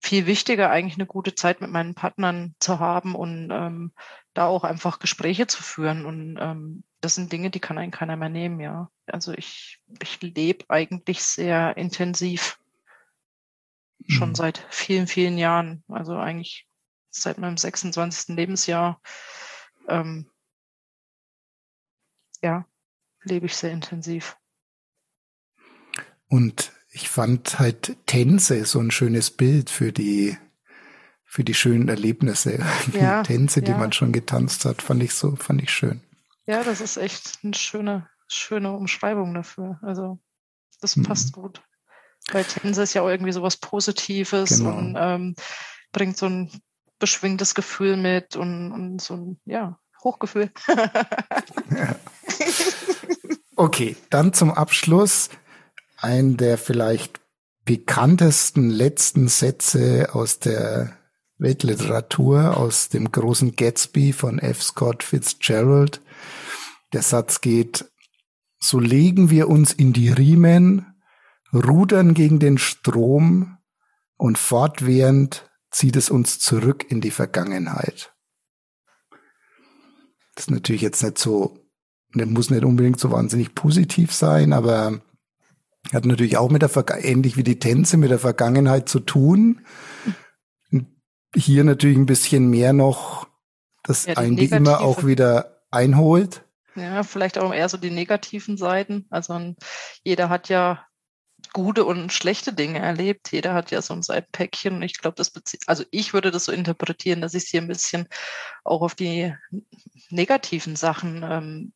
viel wichtiger, eigentlich eine gute Zeit mit meinen Partnern zu haben und ähm, da auch einfach Gespräche zu führen. Und ähm, das sind Dinge, die kann einen keiner mehr nehmen, ja. Also ich, ich lebe eigentlich sehr intensiv. Schon mhm. seit vielen, vielen Jahren. Also eigentlich seit meinem 26. Lebensjahr. Ähm, ja, lebe ich sehr intensiv. Und ich fand halt Tänze so ein schönes Bild für die für die schönen Erlebnisse. [LAUGHS] Ja, Tänze, ja. die man schon getanzt hat, fand ich so, fand ich schön. Ja, das ist echt eine schöne, schöne Umschreibung dafür. Also das mhm. passt gut. Weil Tänze ist ja auch irgendwie sowas Positives genau. und ähm, bringt so ein beschwingtes Gefühl mit und, und so ein, ja, Hochgefühl. [LAUGHS] ja. [LAUGHS] Okay, dann zum Abschluss ein der vielleicht bekanntesten letzten Sätze aus der Weltliteratur, aus dem großen Gatsby von F. Scott Fitzgerald. Der Satz geht, so legen wir uns in die Riemen, rudern gegen den Strom und fortwährend zieht es uns zurück in die Vergangenheit. Das ist natürlich jetzt nicht so, muss nicht unbedingt so wahnsinnig positiv sein, aber hat natürlich auch mit der ähnlich wie die Tänze mit der Vergangenheit zu tun. Hier natürlich ein bisschen mehr noch, dass ja, einen die immer auch wieder einholt. Ja, vielleicht auch eher so die negativen Seiten. Also jeder hat ja gute und schlechte Dinge erlebt. Jeder hat ja so ein Seitenpäckchen. Und ich glaube, das bezieht, also ich würde das so interpretieren, dass ich es hier ein bisschen auch auf die negativen Sachen ähm,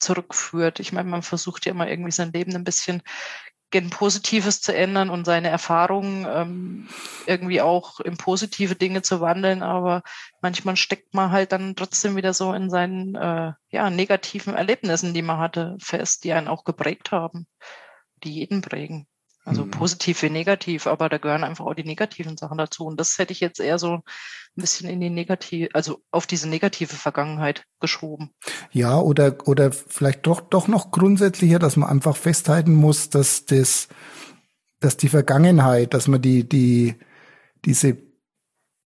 zurückführt. Ich meine, man versucht ja immer irgendwie sein Leben ein bisschen gen Positives zu ändern und seine Erfahrungen ähm, irgendwie auch in positive Dinge zu wandeln, aber manchmal steckt man halt dann trotzdem wieder so in seinen äh, ja, negativen Erlebnissen, die man hatte, fest, die einen auch geprägt haben, die jeden prägen. Also mhm. positiv wie negativ, aber da gehören einfach auch die negativen Sachen dazu. Und das hätte ich jetzt eher so ein bisschen in die negative, also auf diese negative Vergangenheit geschoben. Ja, oder, oder vielleicht doch, doch noch grundsätzlicher, dass man einfach festhalten muss, dass das, dass die Vergangenheit, dass man die, die, diese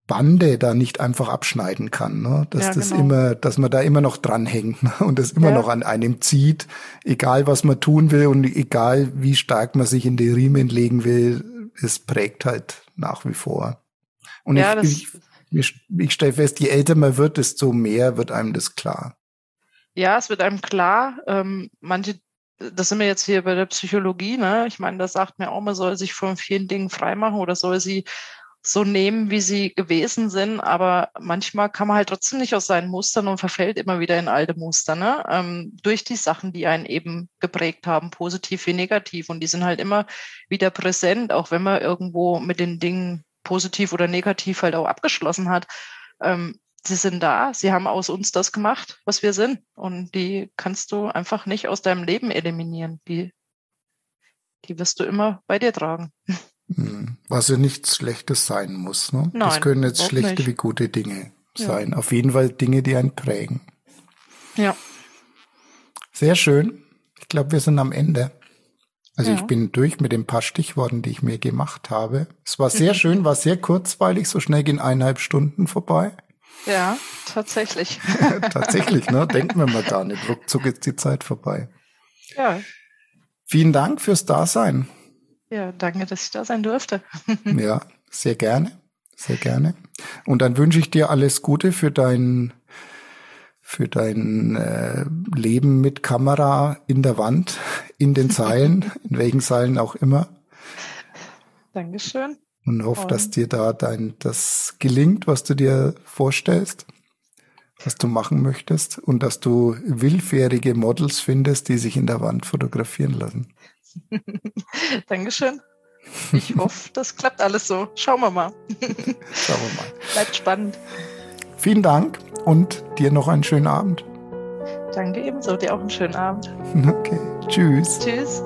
Bande da nicht einfach abschneiden kann, ne? dass ja, das genau. immer, dass man da immer noch dranhängt ne? und das immer ja. noch an einem zieht, egal was man tun will und egal wie stark man sich in die Riemen legen will, es prägt halt nach wie vor. Und ja, ich, ich, ich, stelle fest, je älter man wird, desto mehr wird einem das klar. Ja, es wird einem klar. Ähm, manche, das sind wir jetzt hier bei der Psychologie, ne? Ich meine, da sagt mir auch, man soll sich von vielen Dingen freimachen oder soll sie so nehmen, wie sie gewesen sind, aber manchmal kann man halt trotzdem nicht aus seinen Mustern und verfällt immer wieder in alte Muster, ne? Ähm, durch die Sachen, die einen eben geprägt haben, positiv wie negativ. Und die sind halt immer wieder präsent, auch wenn man irgendwo mit den Dingen positiv oder negativ halt auch abgeschlossen hat. Ähm, sie sind da, sie haben aus uns das gemacht, was wir sind. Und die kannst du einfach nicht aus deinem Leben eliminieren. Die, die wirst du immer bei dir tragen. [LAUGHS] Hm. Was ja nichts Schlechtes sein muss. Ne? Nein, das können jetzt schlechte nicht. wie gute Dinge sein. Ja. Auf jeden Fall Dinge, die einen prägen. Ja. Sehr schön. Ich glaube, wir sind am Ende. Also ja. ich bin durch mit den paar Stichworten, die ich mir gemacht habe. Es war sehr [LAUGHS] schön, war sehr kurzweilig, so schnell gehen eineinhalb Stunden vorbei. Ja, tatsächlich. [LAUGHS] tatsächlich, ne? [LAUGHS] Denken wir mal gar nicht. Ruckzuck ist die Zeit vorbei. Ja. Vielen Dank fürs Dasein. Ja, danke, dass ich da sein durfte. [LAUGHS] ja, sehr gerne. Sehr gerne. Und dann wünsche ich dir alles Gute für dein, für dein äh, Leben mit Kamera in der Wand, in den Zeilen, [LAUGHS] in welchen Zeilen auch immer. Dankeschön. Und hoffe, dass dir da dein, das gelingt, was du dir vorstellst, was du machen möchtest und dass du willfährige Models findest, die sich in der Wand fotografieren lassen. [LAUGHS] Dankeschön. Ich hoffe, das klappt alles so. Schauen wir mal. [LAUGHS] Schauen wir mal. Bleibt spannend. vielen Dank und dir noch einen schönen Abend. Danke ebenso, dir auch einen schönen Abend. [LAUGHS] Okay, tschüss. Tschüss.